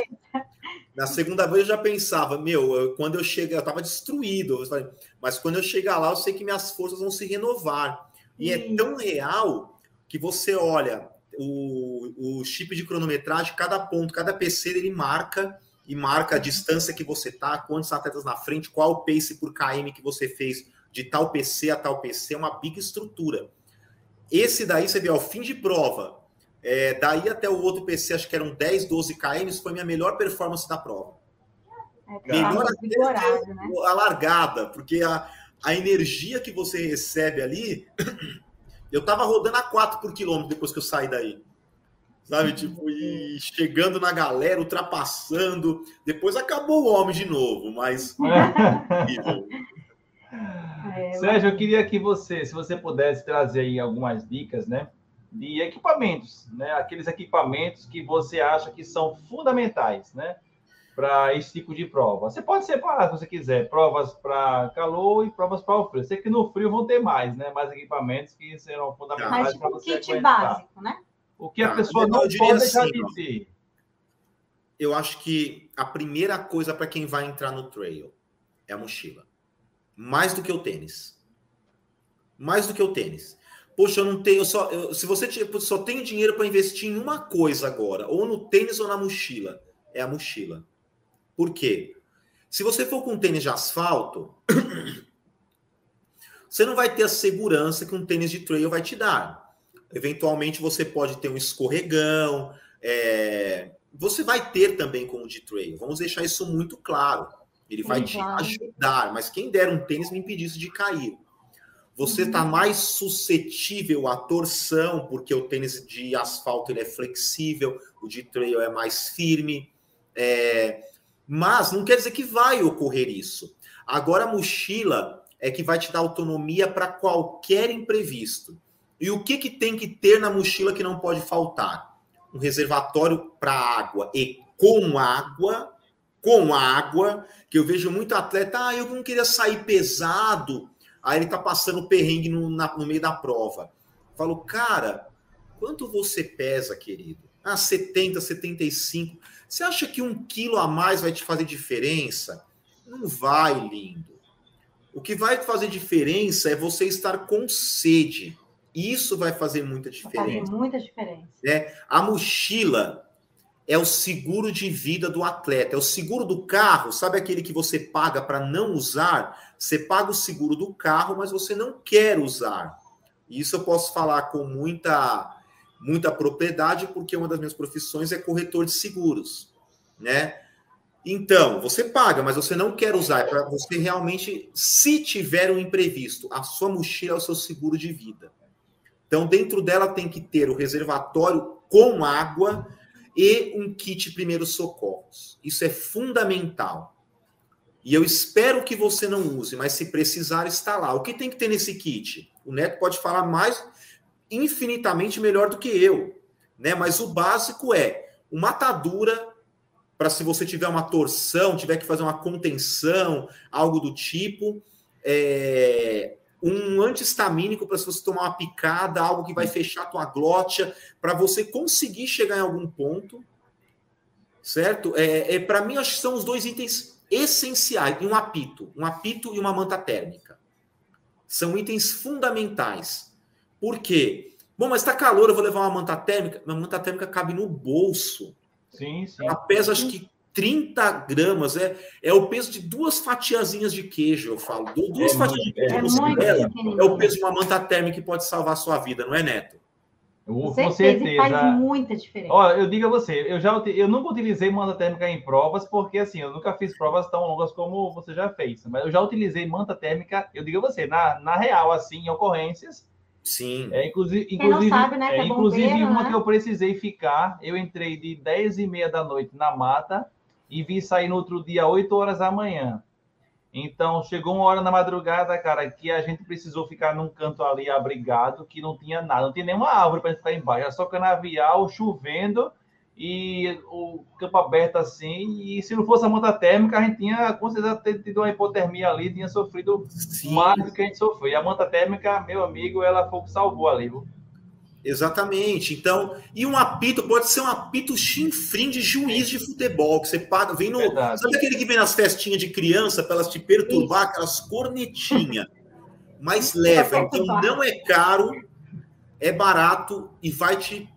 Na segunda vez eu já pensava, meu, eu, quando eu chegar, eu estava destruído, mas quando eu chegar lá, eu sei que minhas forças vão se renovar. E Sim. é tão real que você olha o, o chip de cronometragem, cada ponto, cada PC, ele marca e marca a distância que você tá, quantos atletas na frente, qual o pace por KM que você fez de tal PC a tal PC, é uma big estrutura. Esse daí, você vê, ao fim de prova, é, daí até o outro PC, acho que eram 10, 12 KM, foi minha melhor performance da prova. É, melhor até né? a largada, porque a, a energia que você recebe ali, eu tava rodando a 4 por quilômetro depois que eu saí daí sabe? Tipo, e chegando na galera, ultrapassando. Depois acabou o homem de novo, mas. É, Sérgio, eu queria que você, se você pudesse trazer aí algumas dicas, né? De equipamentos, né? Aqueles equipamentos que você acha que são fundamentais, né? Para esse tipo de prova. Você pode separar, se você quiser, provas para calor e provas para o frio. Sei que no frio vão ter mais, né? Mais equipamentos que serão fundamentais para você. Kit aguentar. básico, né? O que a tá, pessoa não pode deixar assim, de ter. Eu acho que a primeira coisa para quem vai entrar no trail é a mochila. Mais do que o tênis. Mais do que o tênis. Poxa, eu não tenho. Eu só, eu, se você tipo, só tem dinheiro para investir em uma coisa agora, ou no tênis ou na mochila, é a mochila. Por quê? Se você for com tênis de asfalto, você não vai ter a segurança que um tênis de trail vai te dar. Eventualmente você pode ter um escorregão, é... você vai ter também com o de trail. Vamos deixar isso muito claro. Ele vai te ajudar, mas quem der um tênis me impedisse de cair. Você está uhum. mais suscetível à torção, porque o tênis de asfalto ele é flexível, o de trail é mais firme. É... Mas não quer dizer que vai ocorrer isso. Agora a mochila é que vai te dar autonomia para qualquer imprevisto. E o que, que tem que ter na mochila que não pode faltar? Um reservatório para água e com água com água, que eu vejo muito atleta, ah, eu não queria sair pesado, aí ele tá passando perrengue no, na, no meio da prova. falo, cara, quanto você pesa, querido? Ah, 70, 75. Você acha que um quilo a mais vai te fazer diferença? Não vai, lindo. O que vai fazer diferença é você estar com sede. Isso vai fazer muita diferença. Vai fazer muita diferença. É, a mochila, é o seguro de vida do atleta, é o seguro do carro, sabe aquele que você paga para não usar? Você paga o seguro do carro, mas você não quer usar. Isso eu posso falar com muita muita propriedade, porque uma das minhas profissões é corretor de seguros, né? Então, você paga, mas você não quer usar, é para você realmente, se tiver um imprevisto, a sua mochila é o seu seguro de vida. Então, dentro dela tem que ter o reservatório com água, e um kit primeiros socorros. Isso é fundamental. E eu espero que você não use, mas se precisar, está lá. O que tem que ter nesse kit? O Neto pode falar mais, infinitamente melhor do que eu, né? Mas o básico é uma atadura para se você tiver uma torção, tiver que fazer uma contenção, algo do tipo, é, um antihistamínico para se você tomar uma picada, algo que vai fechar a tua glótia, para você conseguir chegar em algum ponto, certo? É, é para mim, acho que são os dois itens essenciais, e um apito, um apito e uma manta térmica. São itens fundamentais. Por quê? Bom, mas está calor, eu vou levar uma manta térmica. Uma manta térmica cabe no bolso. Sim, sim. Ela pesa, acho que 30 gramas, é, é o peso de duas fatiazinhas de queijo, eu falo. Duas é fatias de queijo, é, você dela, é o peso de uma manta térmica que pode salvar a sua vida, não é, Neto? Com certeza, certeza. faz muita diferença. Olha, eu digo a você, eu já eu nunca utilizei manta térmica em provas, porque assim, eu nunca fiz provas tão longas como você já fez. Mas eu já utilizei manta térmica, eu digo a você, na, na real, assim, em ocorrências. Sim. É, inclusive, inclusive, sabe, né, é, é inclusive bombeiro, uma né? que eu precisei ficar, eu entrei de 10 e meia da noite na mata e vi sair no outro dia, 8 horas da manhã. Então, chegou uma hora na madrugada, cara, que a gente precisou ficar num canto ali abrigado, que não tinha nada, não tinha nenhuma árvore para gente ficar embaixo, era só canavial, chovendo e o campo aberto assim. E se não fosse a manta térmica, a gente tinha com certeza tido uma hipotermia ali, tinha sofrido Sim. mais do que a gente sofreu. E a manta térmica, meu amigo, ela foi o que salvou ali, viu? Exatamente. Então, e um apito pode ser um apito chinfrim de juiz de futebol, que você paga, vem no. Verdade. Sabe aquele que vem nas festinhas de criança para elas te perturbar, Isso. aquelas cornetinhas. Mas leva. Então, não é caro, é barato e vai te.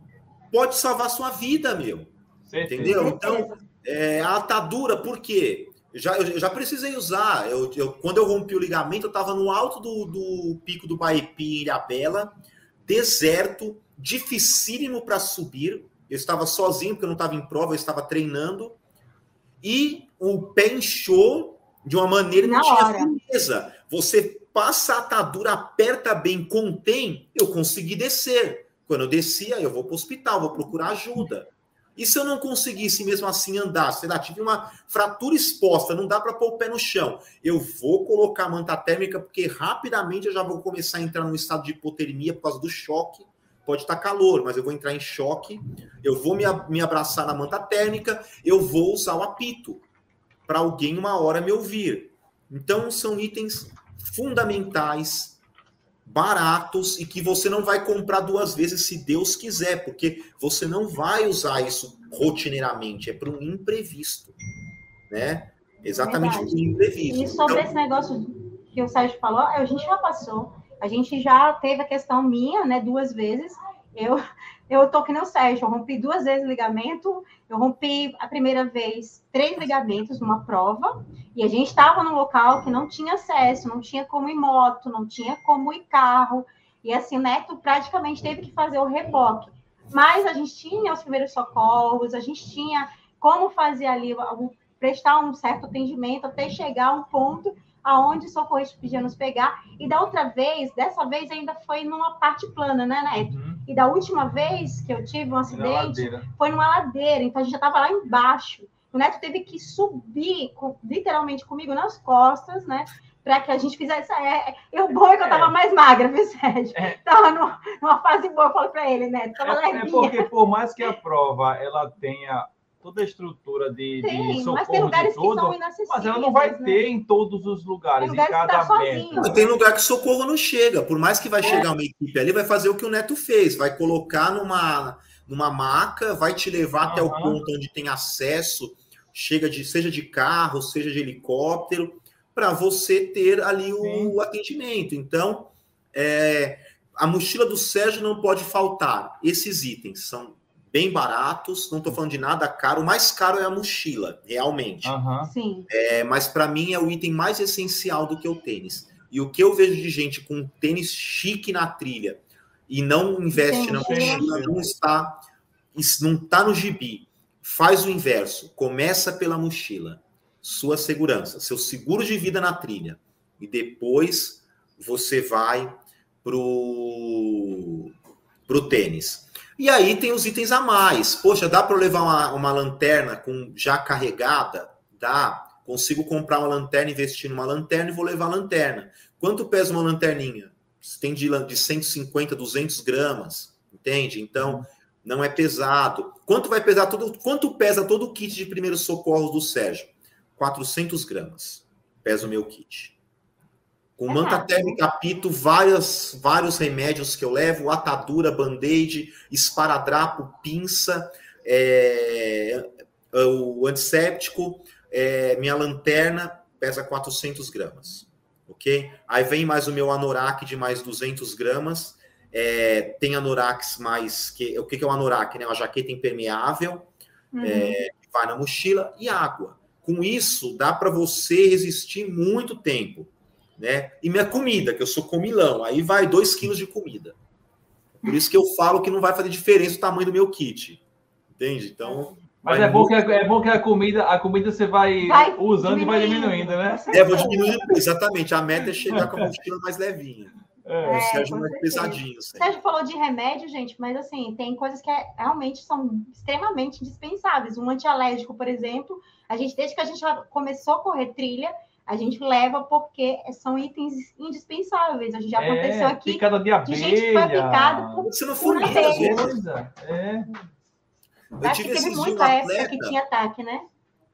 Pode salvar sua vida, meu. Entendeu? Então, é, a atadura, por quê? Já, eu já precisei usar. Eu, eu, quando eu rompi o ligamento, eu estava no alto do, do pico do Baipi, em Ilhabela deserto, dificílimo para subir. Eu estava sozinho, porque eu não estava em prova, eu estava treinando. E o pé inchou de uma maneira que não tinha firmeza. Você passa a atadura, aperta bem, contém, eu consegui descer. Quando eu descia, eu vou para o hospital, vou procurar ajuda. E se eu não conseguisse mesmo assim andar, sei lá, tive uma fratura exposta, não dá para pôr o pé no chão, eu vou colocar manta térmica, porque rapidamente eu já vou começar a entrar num estado de hipotermia por causa do choque. Pode estar calor, mas eu vou entrar em choque, eu vou me abraçar na manta térmica, eu vou usar o apito para alguém uma hora me ouvir. Então, são itens fundamentais baratos e que você não vai comprar duas vezes se Deus quiser, porque você não vai usar isso rotineiramente, é para um imprevisto, né? Exatamente um imprevisto. E sobre então, esse negócio que o Sérgio falou, a gente já passou, a gente já teve a questão minha, né, duas vezes. Eu eu tô que nem o Sérgio, eu rompi duas vezes o ligamento, eu rompi a primeira vez três ligamentos numa prova, e a gente estava num local que não tinha acesso, não tinha como ir moto, não tinha como ir carro, e assim, Neto praticamente teve que fazer o reboque. Mas a gente tinha os primeiros socorros, a gente tinha como fazer ali, prestar um certo atendimento até chegar a um ponto aonde o socorrista podia nos pegar. E da outra vez, dessa vez ainda foi numa parte plana, né, Neto? Uhum. E da última vez que eu tive um acidente, foi numa ladeira, então a gente já estava lá embaixo. O Neto teve que subir, com, literalmente comigo nas costas, né? Para que a gente fizesse. É, eu bom é que eu estava é. mais magra, viu, Sérgio? É. Tava numa, numa fase boa, eu falo para ele, né? Tava é, é porque, por mais que a prova ela tenha toda a estrutura de, socorro mas tem lugares de tudo, que são inacessíveis. Mas ela não vai né? ter em todos os lugares, em cada tá. Tem lugar que socorro não chega. Por mais que vai é. chegar uma equipe ali, vai fazer o que o Neto fez. Vai colocar numa, numa maca, vai te levar uhum. até o ponto onde tem acesso, chega de seja de carro, seja de helicóptero, para você ter ali o, o atendimento. Então, é, a mochila do Sérgio não pode faltar. Esses itens são bem baratos, não estou falando de nada caro. O mais caro é a mochila, realmente. Uhum. Sim. É, mas para mim é o item mais essencial do que o tênis. E o que eu vejo de gente com tênis chique na trilha e não investe na mochila, não está, não está no gibi. Faz o inverso. Começa pela mochila. Sua segurança, seu seguro de vida na trilha. E depois você vai pro, pro tênis. E aí tem os itens a mais. Poxa, dá para levar uma, uma lanterna com já carregada? Dá. Consigo comprar uma lanterna, investir numa lanterna e vou levar a lanterna. Quanto pesa uma lanterninha? Tem de, de 150, 200 gramas, entende? Então, não é pesado. Quanto vai pesar todo? Quanto pesa todo o kit de primeiros socorros do Sérgio? 400 gramas pesa o meu kit. Com manta térmica, apito, várias, vários remédios que eu levo, atadura, band-aid, esparadrapo, pinça, é, o antisséptico, é, minha lanterna pesa 400 gramas, ok? Aí vem mais o meu anorak de mais 200 gramas, é, tem anoraks mais, que, o que, que é o anorak? Né? Uma jaqueta impermeável, uhum. é, vai na mochila e água. Com isso, dá para você resistir muito tempo né? E minha comida, que eu sou comilão, aí vai dois quilos de comida. Por isso que eu falo que não vai fazer diferença o tamanho do meu kit. Entende? Então. Mas é bom, que a, é bom que a comida, a comida você vai, vai usando e vai diminuindo, né? É, vou diminuindo, exatamente. A meta é chegar com a mochila mais levinha. É, o Sérgio mais pesadinho. O Sérgio falou de remédio, gente, mas assim, tem coisas que é, realmente são extremamente indispensáveis. Um antialérgico, por exemplo, a gente, desde que a gente começou a correr trilha, a gente leva porque são itens indispensáveis. A gente já é, aconteceu aqui de, abelha. de gente que foi aplicado por, Você não por abelha. É. Eu Acho que teve muita época que tinha ataque, né?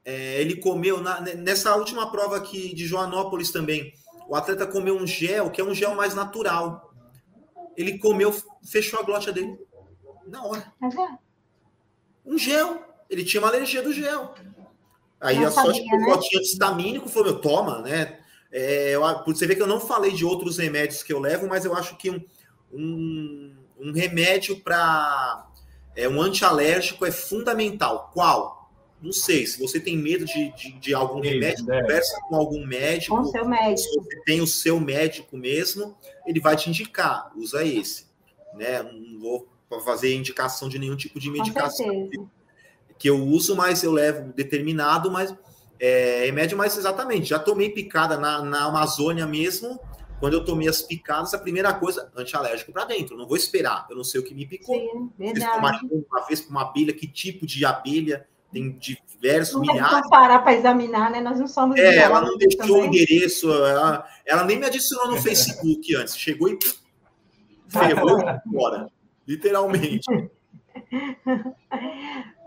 É, ele comeu na, nessa última prova aqui de Joanópolis também. O atleta comeu um gel que é um gel mais natural. Ele comeu, fechou a glote dele na hora. Mas é. Um gel. Ele tinha uma alergia do gel. Aí não a sorte que o né? antistamínico falou, meu, toma, né? É, eu, você vê que eu não falei de outros remédios que eu levo, mas eu acho que um, um, um remédio para é, um antialérgico é fundamental. Qual? Não sei. Se você tem medo de, de, de algum Isso, remédio, é. conversa com algum médico. Com seu médico. Se você tem o seu médico mesmo, ele vai te indicar. Usa esse. Né? Não vou fazer indicação de nenhum tipo de medicação que eu uso, mas eu levo determinado, mas é, remédio mais exatamente. Já tomei picada na, na Amazônia mesmo. Quando eu tomei as picadas, a primeira coisa, antialérgico para dentro. Não vou esperar. Eu não sei o que me picou. Sim, verdade. Uma vez com uma abelha, que tipo de abelha? Tem diversos não milhares. Não parar para examinar, né? Nós não somos. É, ela não deixou o endereço. Ela, ela, nem me adicionou no Facebook antes. Chegou e ferrou embora. Literalmente.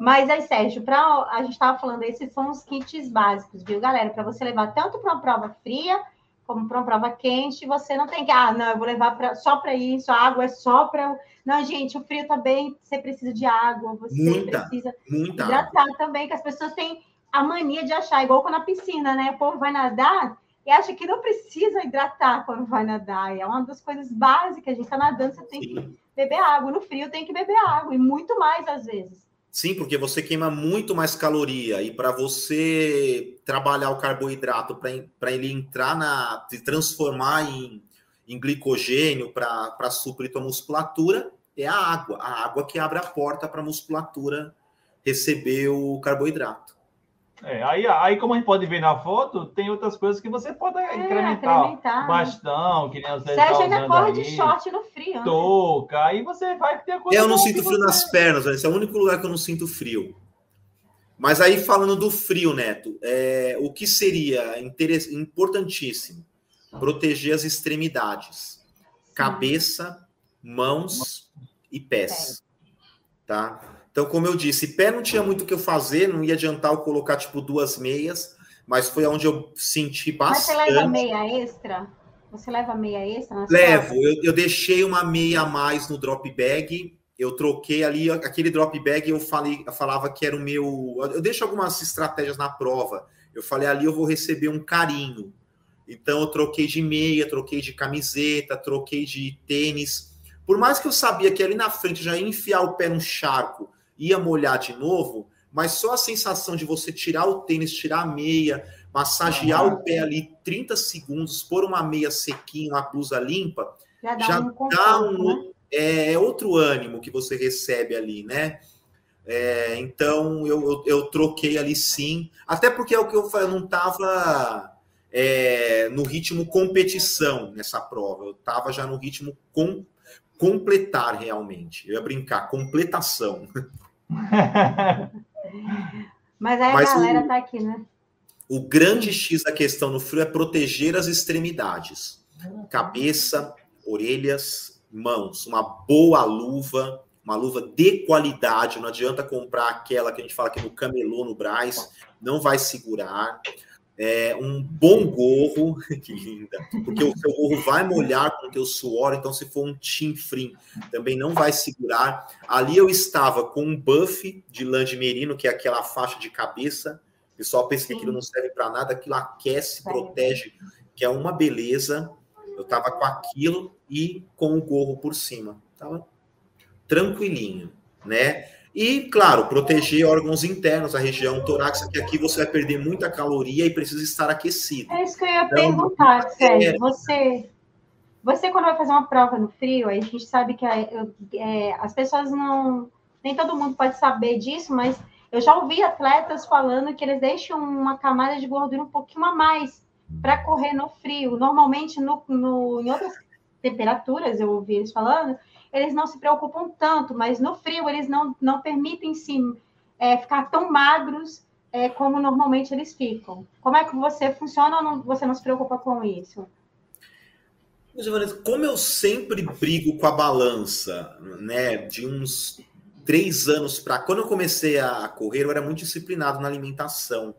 Mas aí, Sérgio, pra, a gente estava falando, esses são os kits básicos, viu, galera? Para você levar tanto para uma prova fria como para uma prova quente, você não tem que, ah, não, eu vou levar pra, só para isso, a água é só para. Não, gente, o frio também, você precisa de água, você muita, precisa muita hidratar água. também, que as pessoas têm a mania de achar, igual quando na piscina, né? O povo vai nadar e acha que não precisa hidratar quando vai nadar. É uma das coisas básicas, a gente está nadando, você tem Sim. que beber água. No frio tem que beber água, e muito mais às vezes. Sim, porque você queima muito mais caloria e para você trabalhar o carboidrato para ele entrar na. se transformar em, em glicogênio para suprir tua musculatura, é a água. A água que abre a porta para a musculatura receber o carboidrato. É, aí, aí, como a gente pode ver na foto, tem outras coisas que você pode é, incrementar. incrementar. Bastão, que nem as Sérgio ainda corre de short no frio. Né? Touca, aí você vai ter coisa. Eu não sinto frio você... nas pernas, esse é o único lugar que eu não sinto frio. Mas aí, falando do frio, Neto, é, o que seria importantíssimo? Proteger as extremidades. Cabeça, mãos e pés. Tá? Então, como eu disse, pé não tinha muito o que eu fazer, não ia adiantar eu colocar tipo duas meias, mas foi onde eu senti bastante. Mas você leva meia extra? Você leva meia extra? Levo, eu, eu, deixei uma meia a mais no drop bag. Eu troquei ali aquele drop bag. Eu falei, eu falava que era o meu. Eu deixo algumas estratégias na prova. Eu falei ali eu vou receber um carinho. Então eu troquei de meia, troquei de camiseta, troquei de tênis. Por mais que eu sabia que ali na frente já ia enfiar o pé no charco ia molhar de novo, mas só a sensação de você tirar o tênis, tirar a meia, massagear uhum. o pé ali 30 segundos, pôr uma meia sequinha, uma blusa limpa, já dá, já um, dá um né? é, é, outro ânimo que você recebe ali, né? É, então eu, eu, eu, troquei ali sim, até porque é o que eu falei, eu não estava é, no ritmo competição nessa prova, eu estava já no ritmo com, completar realmente. Eu ia brincar, completação. Mas aí Mas a galera o, tá aqui, né? O grande X da questão no frio é proteger as extremidades. Cabeça, orelhas, mãos. Uma boa luva, uma luva de qualidade. Não adianta comprar aquela que a gente fala aqui no camelô, no Braz. Não vai segurar é, um bom gorro, que linda, porque o seu gorro vai molhar com o teu suor, então se for um chinfrim, também não vai segurar. Ali eu estava com um buff de lã de merino, que é aquela faixa de cabeça, o pessoal pensa que aquilo não serve para nada, aquilo aquece, protege, que é uma beleza. Eu estava com aquilo e com o gorro por cima, tava tranquilinho, né? E, claro, proteger órgãos internos, a região torácica, que aqui você vai perder muita caloria e precisa estar aquecido. É isso que eu ia então, perguntar, Sérgio. É... Você, você, quando vai fazer uma prova no frio, a gente sabe que é, é, as pessoas não. Nem todo mundo pode saber disso, mas eu já ouvi atletas falando que eles deixam uma camada de gordura um pouquinho a mais para correr no frio. Normalmente, no, no, em outras temperaturas, eu ouvi eles falando, eles não se preocupam tanto, mas no frio eles não, não permitem se é, ficar tão magros é, como normalmente eles ficam. Como é que você funciona ou não, você não se preocupa com isso? Como eu sempre brigo com a balança, né, de uns três anos para quando eu comecei a correr, eu era muito disciplinado na alimentação.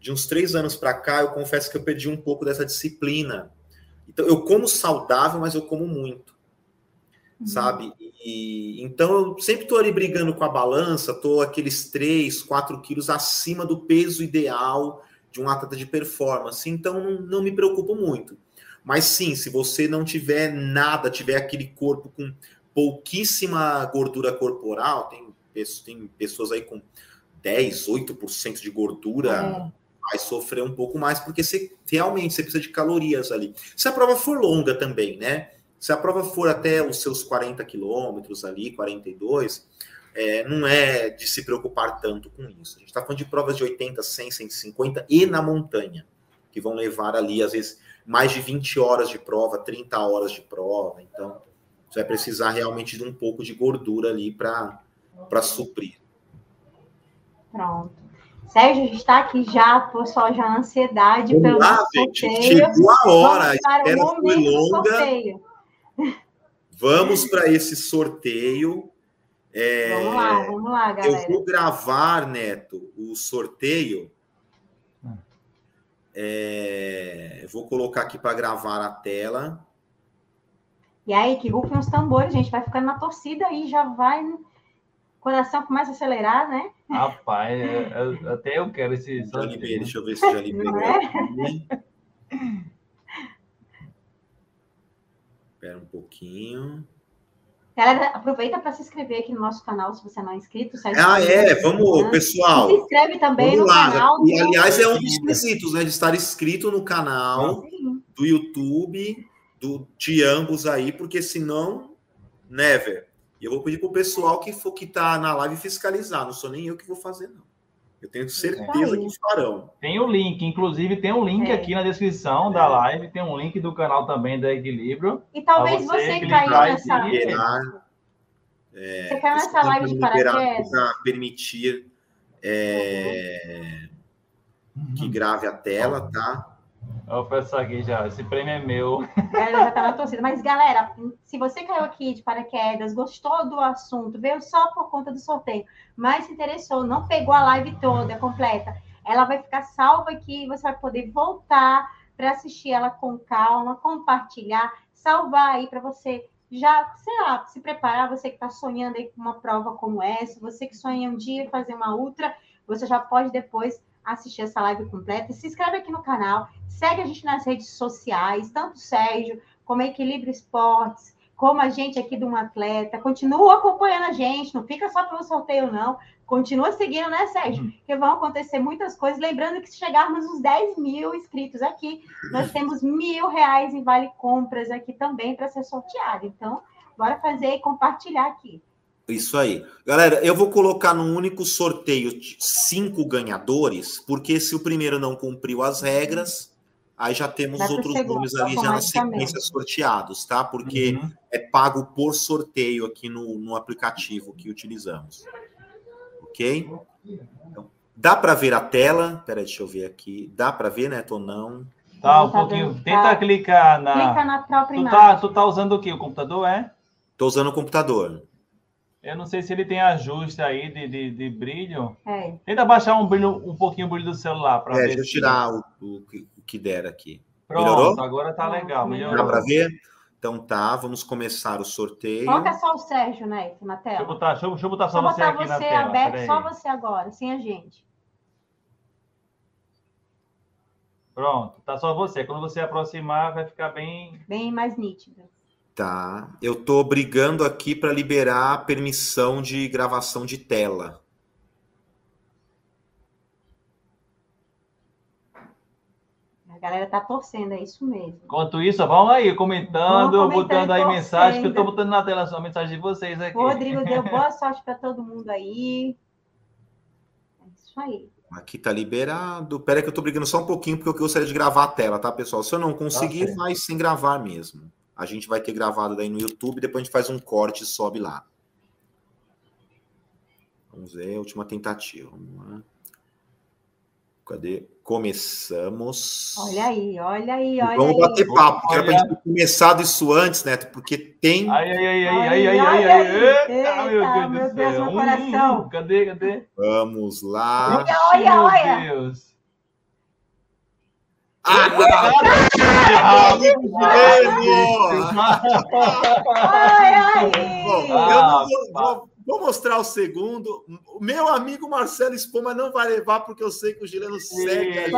De uns três anos para cá, eu confesso que eu perdi um pouco dessa disciplina. Então, eu como saudável, mas eu como muito. Uhum. sabe? E, então eu sempre estou ali brigando com a balança, estou aqueles 3, 4 quilos acima do peso ideal de um atleta de performance, então não, não me preocupo muito. Mas sim, se você não tiver nada, tiver aquele corpo com pouquíssima gordura corporal, tem, tem pessoas aí com 10, 8% de gordura, é. vai sofrer um pouco mais, porque você realmente você precisa de calorias ali. Se a prova for longa também, né? Se a prova for até os seus 40 quilômetros ali, 42, é, não é de se preocupar tanto com isso. A gente está falando de provas de 80, 100, 150 e na montanha, que vão levar ali, às vezes, mais de 20 horas de prova, 30 horas de prova. Então, você vai precisar realmente de um pouco de gordura ali para suprir. Pronto. Sérgio, a gente está aqui já, pessoal, já ansiedade Vamos pelo lá, gente, sorteio. Chegou a hora, a espera foi longa. Vamos para esse sorteio. É, vamos lá, vamos lá, galera. Eu vou gravar, Neto, o sorteio. É, eu vou colocar aqui para gravar a tela. E aí, que rufem os tambores, gente. Vai ficando na torcida aí, já vai. O coração começa a acelerar, né? Rapaz, eu, eu, até eu quero esse. Já liberei, deixa eu ver se já liberou. É? Espera um pouquinho. Galera, aproveita para se inscrever aqui no nosso canal, se você não é inscrito. Ah, é, vamos, né? pessoal. Se inscreve também Vamos no lá. canal. E, do- aliás, é um dos requisitos, né? De estar inscrito no canal Sim. do YouTube, do, de ambos aí, porque senão, never. E eu vou pedir pro pessoal que for que tá na live fiscalizar. Não sou nem eu que vou fazer, não. Eu tenho certeza que farão. Tem o link, inclusive tem um link É. aqui na descrição da live, tem um link do canal também da Equilíbrio. E talvez você você, caiu nessa. seguir. Liberar, Você caiu nessa live de paraquedas. para permitir é, que grave a tela, tá? Eu peço aqui já, esse prêmio é meu. A galera já tá na torcida. Mas, galera, se você caiu aqui de paraquedas, gostou do assunto, veio só por conta do sorteio, mas se interessou, não pegou a live toda completa, ela vai ficar salva aqui, você vai poder voltar para assistir ela com calma, compartilhar, salvar aí para você já, sei lá, se preparar, você que está sonhando aí com uma prova como essa, você que sonha um dia fazer uma ultra, você já pode depois assistir essa live completa. Se inscreve aqui no canal, segue a gente nas redes sociais, tanto o Sérgio, como a Equilíbrio Esportes, como a gente aqui do Um Atleta. Continua acompanhando a gente, não fica só pelo sorteio, não. Continua seguindo, né, Sérgio? Uhum. Porque vão acontecer muitas coisas. Lembrando que se chegarmos nos 10 mil inscritos aqui, nós temos mil reais em vale compras aqui também para ser sorteado. Então, bora fazer e compartilhar aqui. Isso aí. Galera, eu vou colocar num único sorteio cinco ganhadores, porque se o primeiro não cumpriu as regras, aí já temos pro outros segundo, nomes ali já na sequência sorteados, tá? Porque Uhum. é pago por sorteio aqui no, no aplicativo que utilizamos. Ok? Então, dá para ver a tela? Peraí, deixa eu ver aqui. Dá para ver, Neto, ou não? Tá, um tá pouquinho. vendo, Tenta tá. clicar na. Clica na própria Tu imagem. tá, tu tá usando o quê? O computador é? Tô usando o computador. Eu não sei se ele tem ajuste aí de, de, de brilho. É. Tenta baixar um brilho, um pouquinho o brilho do celular para É, ver. deixa eu tirar o, o que- o que der aqui. Pronto, Melhorou? agora tá legal, Dá Dá melhorou. para ver? Então tá, vamos começar o sorteio. Coloca só o Sérgio, né, na Deixa eu tela. botar, deixa eu, deixa eu botar Só só você botar aqui na você tela. aberto, só você agora, sem a gente. Pronto, tá só você. Quando você aproximar, vai ficar bem. Bem mais nítido. Tá. Eu tô brigando aqui para liberar a permissão de gravação de tela. A galera tá torcendo, é isso mesmo. Enquanto isso, vamos aí comentando, botando aí mensagem, que eu tô botando na tela só a mensagem de vocês aqui. O Rodrigo deu boa sorte para todo mundo aí. É isso aí. Aqui tá liberado. Pera aí que eu tô brigando só um pouquinho porque eu gostaria de gravar a tela, tá, pessoal? Se eu não conseguir, certo. vai sem gravar mesmo. A gente vai ter gravado daí no YouTube, depois a gente faz um corte e sobe lá. Vamos ver, última tentativa. Vamos lá. Cadê? Começamos. Olha aí, olha aí, olha vamos aí. bater papo, porque era pra gente ter começado isso antes, Neto, porque tem. Ai, ai, ai, ai, ai, ai, ai, eita, eita, meu Deus meu do céu. meu coração. Hum, cadê, cadê? Vamos lá. Olha, olha, Meu olha. Deus. Ah, Ai, ai. Bom, Ah, vou, mostrar o segundo. Meu amigo Marcelo Espoma não vai levar, porque eu sei que o Gileno segue gente.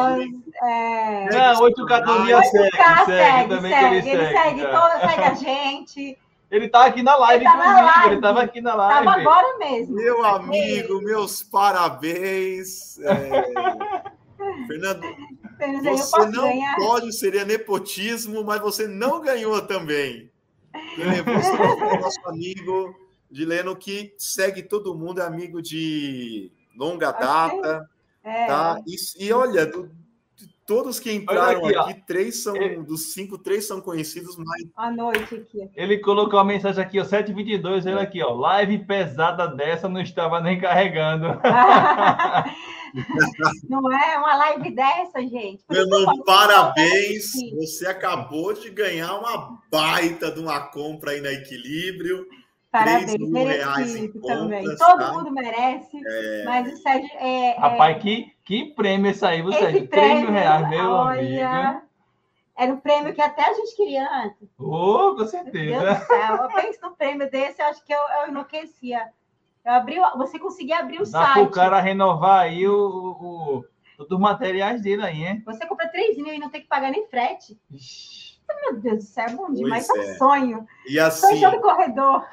é. Não, 8K todo dia segue, segue, segue, também segue, que ele segue, cara. toda, segue a gente. Ele tá aqui na live, Ele tá na live. Ele tava aqui na live. Tava agora mesmo. Meu amigo, meus parabéns. É, Fernando, Eu você não ganhar? pode, seria nepotismo, mas você não ganhou também. Levou troféu é o nosso amigo Gileno, que segue todo mundo, é amigo de longa data. É. Tá? E, e olha, do- de todos que entraram aqui, aqui, três são, É. dos cinco, três são conhecidos, mas À noite aqui. Ele colocou a mensagem aqui, ó, 722, ele aqui, ó. Live pesada dessa não estava nem carregando. Não é uma live dessa, gente. Por isso que eu Fernando, falo, parabéns. Você acabou de ganhar uma baita de uma compra aí na Equilíbrio. Parabéns, 3 mil reais em merecido também. contas, Todo tá? mundo merece, mas o Sérgio é. é- Rapaz, que, que prêmio esse aí, você? esse 3 prêmio, mil reais, meu olha, amigo. Era um prêmio que até a gente queria antes. Oh, com Meu Deus certeza. do céu. Eu penso num prêmio desse, eu acho que eu, eu enlouquecia. Eu abri, o- você conseguia abrir o Dá site. pro cara renovar aí o, o, o, dos materiais dele aí, hein? Você compra 3 mil e não tem que pagar nem frete. Ixi. Meu Deus do céu, é bom demais. Pois É um é. sonho. E assim, Sonho do corredor.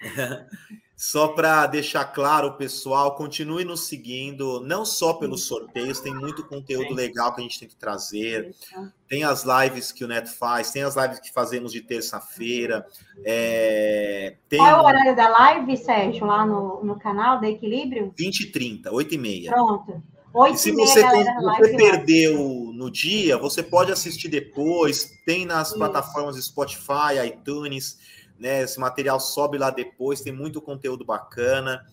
Só para deixar claro, pessoal, continue nos seguindo, não só pelos sorteios, tem muito conteúdo legal que a gente tem que trazer. Tem as lives que o Neto faz, tem as lives que fazemos de terça-feira. é, tem Qual é o horário da live, Sérgio, lá no, no canal da Equilíbrio? 20 e 30, 8 e meia. Pronto. E Oito se e meia, você, galera, você perdeu no dia, você pode assistir depois. Tem nas Isso. plataformas Spotify, iTunes, né? Esse material sobe lá depois, tem muito conteúdo bacana.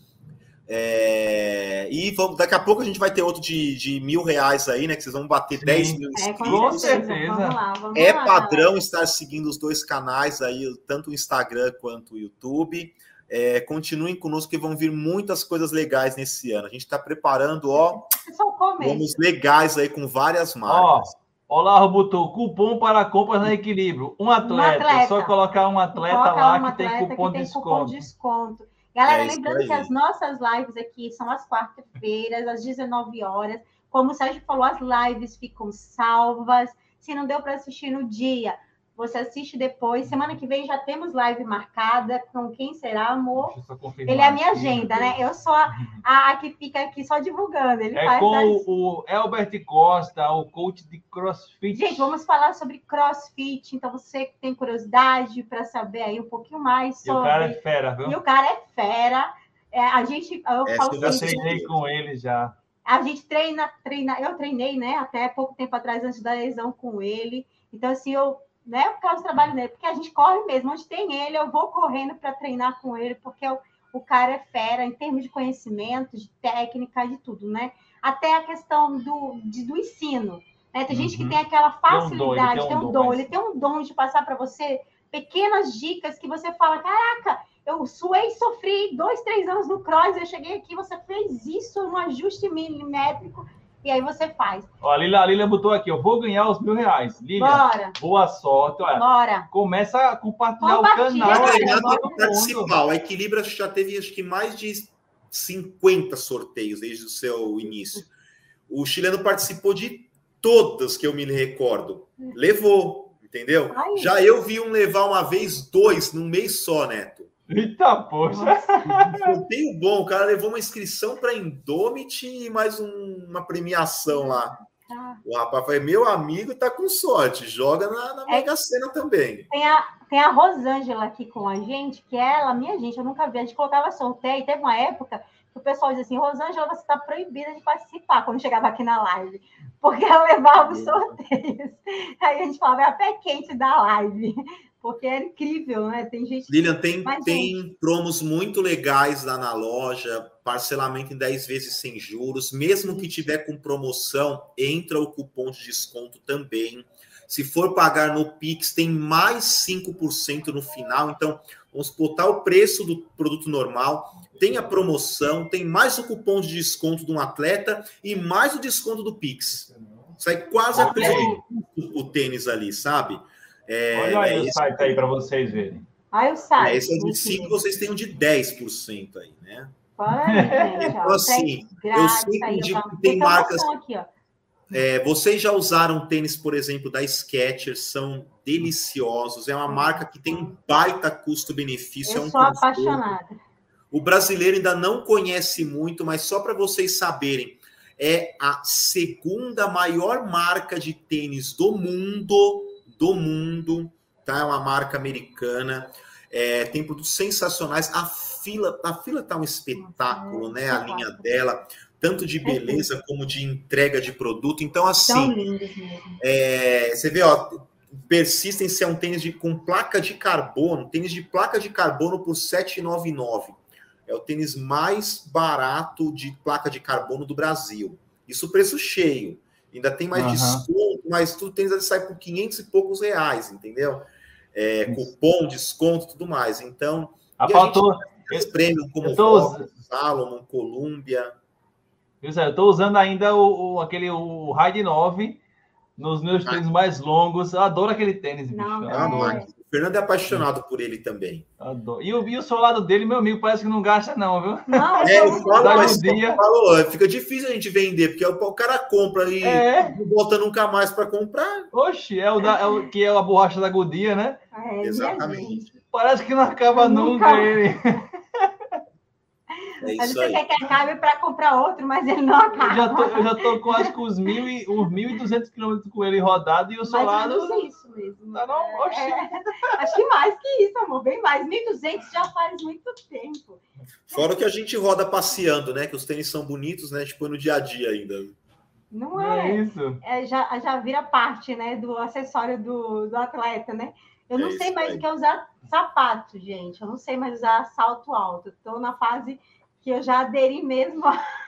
É, E vamos, daqui a pouco a gente vai ter outro de, de mil reais aí, né? Que vocês vão bater Sim. 10 mil É, com inscritos. certeza. Vamos lá, vamos É lá, padrão estar seguindo os dois canais aí, tanto o Instagram quanto o YouTube. É, continuem conosco que vão vir muitas coisas legais nesse ano. A gente está preparando, ó. É vamos legais aí com várias Ó, marcas. Olá, botou cupom para compras na Equilíbrio. Um atleta, atleta. só colocar um atleta Coloca lá um que tem atleta cupom que de tem cupom desconto. de desconto. Galera, É lembrando aí. que as nossas lives aqui são às quarta-feiras, às 19 horas. Como o Sérgio falou, as lives ficam salvas. Se não deu para assistir no dia, você assiste depois. Semana que vem já temos live marcada. Com quem será, amor? Deixa eu só confirmar Ele é a minha aqui. agenda, né? Eu sou a, a- que fica aqui só divulgando. Ele É faz com as- o, Elbert Costa, o coach de CrossFit. Gente, vamos falar sobre crossfit. Então, você que tem curiosidade para saber aí um pouquinho mais E o sobre. cara é fera, viu? E o cara é fera. É, a gente, eu É, falo você Eu sei. treinei com ele já. a gente treina, treina, eu treinei, né, até pouco tempo atrás, antes da lesão com ele. Então, assim, eu, né, eu causo trabalho nele, porque a gente corre mesmo. Onde tem ele, eu vou correndo para treinar com ele, porque o, o cara é fera em termos de conhecimento, de técnica, de tudo, né? Até a questão do, de- do ensino. Né? Tem gente que Uhum. tem aquela Tem um dom, ele facilidade, tem um tem um dom, dom, mas- ele tem um dom de passar para você pequenas dicas que você fala, caraca, eu suei, sofri dois, três anos no cross, eu cheguei aqui, você fez isso, um ajuste milimétrico, e aí você faz. Ó, a Lila, a Lila botou aqui, eu vou ganhar os mil reais. Lilian, Bora, boa sorte. Olha, bora. começa a compartilhar Compartilha, o canal. O Equilíbrio acho que já teve acho que mais de 50 sorteios desde o seu início. O chileno participou de todas que eu me recordo. Levou, entendeu? Ai. Já eu vi um levar uma vez dois num mês só, Neto. Eita, poxa. Sorteio bom, o cara levou uma inscrição para Indomit e mais um- uma premiação lá. Tá. O rapaz foi meu amigo e tá com sorte. Joga na, na É- Mega Sena também. Tem a, tem a Rosângela aqui com a gente, que ela, minha gente, eu nunca vi. A gente colocava sorteio. Teve uma época que o pessoal dizia assim: Rosângela, você está proibida de participar quando chegava aqui na live, porque ela levava os sorteios. Aí a gente falava: é a pé quente da live, porque era incrível, né? Tem gente. que- Lilian, tem, tem promos muito legais lá na loja, parcelamento em 10 vezes sem juros. Mesmo que tiver com promoção, entra o cupom de desconto também. Se for pagar no Pix, tem mais 5% no final. Então, vamos botar o preço do produto normal, tem a promoção, tem mais o cupom de desconto de um atleta e mais o desconto do Pix. Sai quase a preço do o tênis ali, sabe? É, Olha aí é o site aí para vocês verem. Aí o site. é, esse é de muito 5, lindo. vocês têm um de 10% aí, né? Olha Então, assim, frete grátis, sempre aí, ó, digo tá- que tem promoção marcas- Aqui, ó. É, vocês já usaram tênis, por exemplo, da Skechers, são deliciosos. É uma marca que tem um baita custo-benefício. é Eu um sou conforto. apaixonada. O brasileiro ainda não conhece muito, mas só para vocês saberem, é a segunda maior marca de tênis do mundo, do mundo, tá? É uma marca americana. É, tem produtos sensacionais. A fila, a fila tá um espetáculo, né? A linha dela, tanto de beleza como de entrega de produto. Então, Tão assim, é, você vê, ó, Persistence é um tênis de, com placa de carbono, tênis de placa de carbono por R$ 7,99. É o tênis mais barato de placa de carbono do Brasil. Isso preço cheio. Ainda tem mais Aham. desconto, mas tudo tênis sai por 500 e poucos reais, entendeu? É, cupom, desconto, tudo mais. Então, Ah, a faltou. os prêmios como eu tô Fox, Salomon, Columbia. Aí, Eu tô usando ainda o, o- aquele o Raid 9 nos meus Ah. tênis mais longos. Eu adoro aquele tênis, bicho. Não, eu É Fernando é apaixonado por ele também. adoro. E, o, e o solado dele, meu amigo, parece que não gasta, não, viu? Não, É, eu falo, mas um dia. falou, fica difícil a gente vender, porque o, cara compra e É. não volta nunca mais para comprar. Oxe, é o, da, é o que é a borracha da Godia, né? É, minha Exatamente. Parece que não acaba nunca, Nunca. ele. É Mas isso você aí. quer que acabe para comprar outro, mas ele não Eu já tô, acaba. eu já tô quase com os, mil e, os 1.200 quilômetros com ele rodado e o solado. menos isso mesmo. Tá não, oxi. É, acho que mais que isso, amor, bem mais. 1.200 já faz muito tempo. Fora o que a gente roda passeando, né? Que os tênis são bonitos, né? Tipo, no dia a dia ainda. Não Não é? é isso. É, já, já vira parte né, do acessório do, do atleta, né? Eu não É sei mais aí. o que é usar sapato, gente. Eu não sei mais usar salto alto. Estou na fase que eu já aderi mesmo.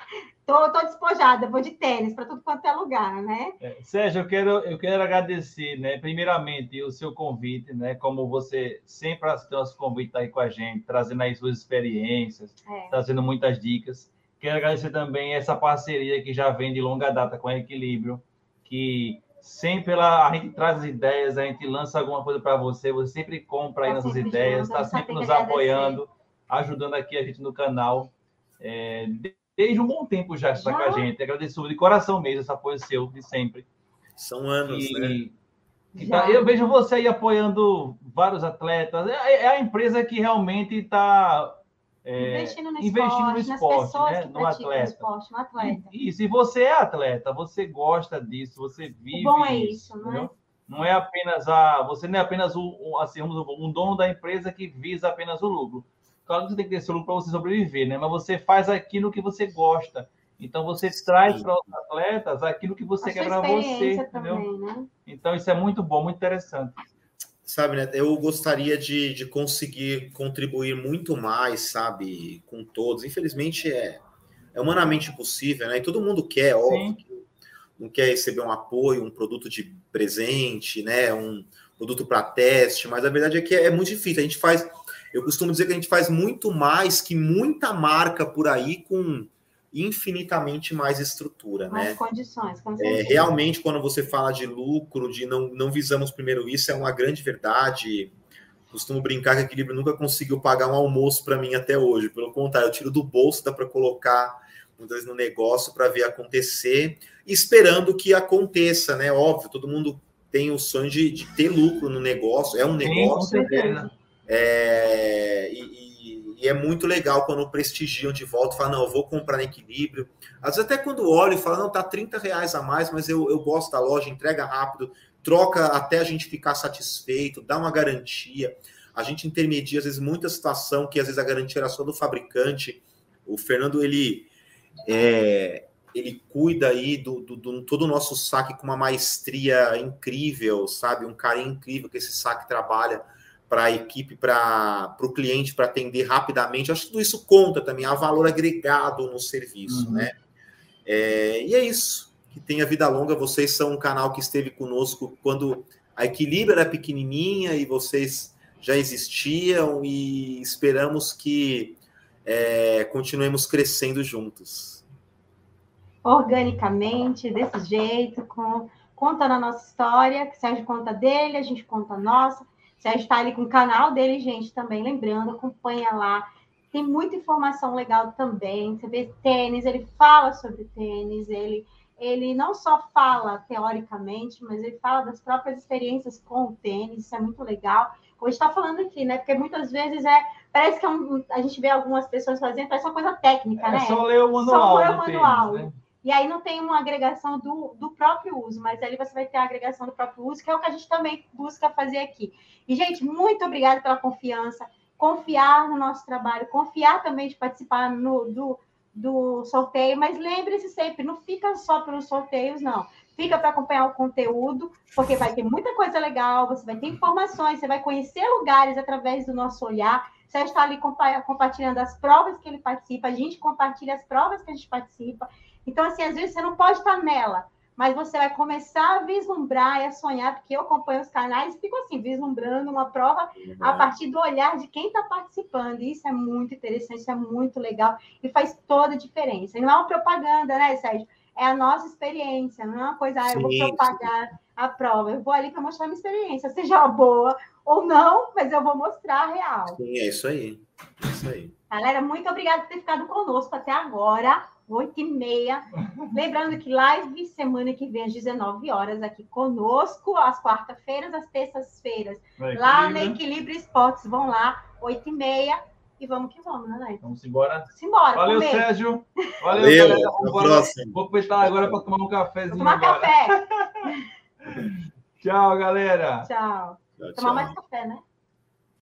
Tô, tô despojada, vou de tênis para tudo quanto é lugar, né? É, Sérgio, eu quero, eu quero agradecer, né, primeiramente, o seu convite, né, como você sempre nosso convite aí com a gente, trazendo aí suas experiências, É. trazendo muitas dicas. Quero agradecer também essa parceria que já vem de longa data com a Equilíbrio, que sempre ela, a gente traz as ideias, a gente lança alguma coisa para você, você sempre compra aí Tá nossas ideias, está sempre nos agradecer. apoiando, ajudando aqui a gente no canal. É, desde um bom tempo já está com a gente. Agradeço de coração mesmo esse apoio seu de sempre. São anos, né? E, e Já. tá- eu vejo você aí apoiando vários atletas. É, é a empresa que realmente está investindo no investindo esporte, no nas esporte, pessoas né? que No atleta. esporte, no atleta. Isso, e você é atleta, você gosta disso, você vive bom é isso, não é? Não é apenas a. Você não é apenas o, o- assim, um dono da empresa que visa apenas o lucro. Claro que você tem que ter seu lucro para você sobreviver, né? Mas você faz aquilo que você gosta. Então você traz para os atletas aquilo que você A quer para você, experiência entendeu? também, né? Então isso é muito bom, muito interessante. Sabe, né? Eu gostaria de, de conseguir contribuir muito mais, sabe, com todos. Infelizmente é, é humanamente impossível, né? E todo mundo quer, óbvio, que não quer receber um apoio, um produto de presente, né? Um produto para teste, mas a verdade é que é muito difícil. A gente faz, eu costumo dizer que a gente faz muito mais que muita marca por aí com infinitamente mais estrutura, Mais né? condições, com É, certeza. realmente, quando você fala de lucro, de não, não visamos primeiro isso, é uma grande verdade. Costumo brincar que equilíbrio nunca conseguiu pagar um almoço para mim até hoje. Pelo contrário, eu tiro do bolso, dá para colocar muitas vezes no negócio para ver acontecer, esperando que aconteça, né? Óbvio, todo mundo tem o sonho de, de ter lucro no negócio, é um Sim, com negócio, né? É, e, e- é muito legal quando prestigiam de volta, falam, não, eu vou comprar em equilíbrio. Às vezes até quando olho e falo, não, tá 30 reais a mais, mas eu, eu gosto da loja, entrega rápido, troca até a gente ficar satisfeito, dá uma garantia. A gente intermedia, às vezes, muita situação que às vezes a garantia era só do fabricante. O Fernando, ele é, ele cuida aí do, do, do- todo o nosso saque com uma maestria incrível, sabe? Um carinho incrível que esse saque trabalha para a equipe, para o cliente, para atender rapidamente. Acho que tudo isso conta também, há valor agregado no serviço, Uhum. né? É, e é isso. Que tenha vida longa. Vocês são um canal que esteve conosco quando a Equilíbrio era pequenininha e vocês já existiam e esperamos que é, continuemos crescendo juntos. organicamente, desse jeito, com, contando a nossa história, que o Sérgio conta dele, a gente conta a nossa. Sérgio está ali com o canal dele, gente, também, lembrando, acompanha lá. Tem muita informação legal também. Você vê tênis, ele fala sobre tênis, ele, ele não só fala teoricamente, mas ele fala das próprias experiências com o tênis, isso é muito legal. Gente está falando aqui, né? Porque muitas vezes é. Parece que é um, a gente vê algumas pessoas fazendo, parece uma coisa técnica, É né? só ler o manual. ler o do tênis, manual. né? E aí não tem uma agregação do, do próprio uso, mas ali você vai ter a agregação do próprio uso, que é o que a gente também busca fazer aqui. E, gente, muito obrigada pela confiança, confiar no nosso trabalho, confiar também de participar no, do, do sorteio, mas lembre-se sempre, não fica só pelos sorteios, não. Fica para acompanhar o conteúdo, porque vai ter muita coisa legal, você vai ter informações, você vai conhecer lugares através do nosso olhar. Você está ali compa- compartilhando as provas que ele participa, a gente compartilha as provas que a gente participa. Então, assim, às vezes você não pode estar nela, mas você vai começar a vislumbrar e a sonhar, porque eu acompanho os canais e fico assim, vislumbrando uma prova a partir do olhar de quem está participando. E isso é muito interessante, isso é muito legal e faz toda a diferença. E não é uma propaganda, né, Sérgio? É a nossa experiência, não é uma coisa, ah, eu vou propagar a prova. Eu vou ali para mostrar a minha experiência, seja boa ou não, mas eu vou mostrar a real. Sim, é isso aí. É isso aí. Galera, muito obrigada por ter ficado conosco até agora. 8 e meia. Lembrando que live semana que vem às 19 horas aqui conosco, às quarta-feiras, às terças-feiras. Lá no equilíbrio. Esportes, vão lá, 8 e meia. E vamos que vamos, né, Leite? Vamos embora. Simbora, Valeu, comer. Sérgio. Valeu, Valeu, galera. até a Vambora. próxima. Vou aproveitar agora para tomar um cafezinho. Tomar agora. café. Tchau, galera. Tchau. Tchau, Tomar tchau. mais café, né?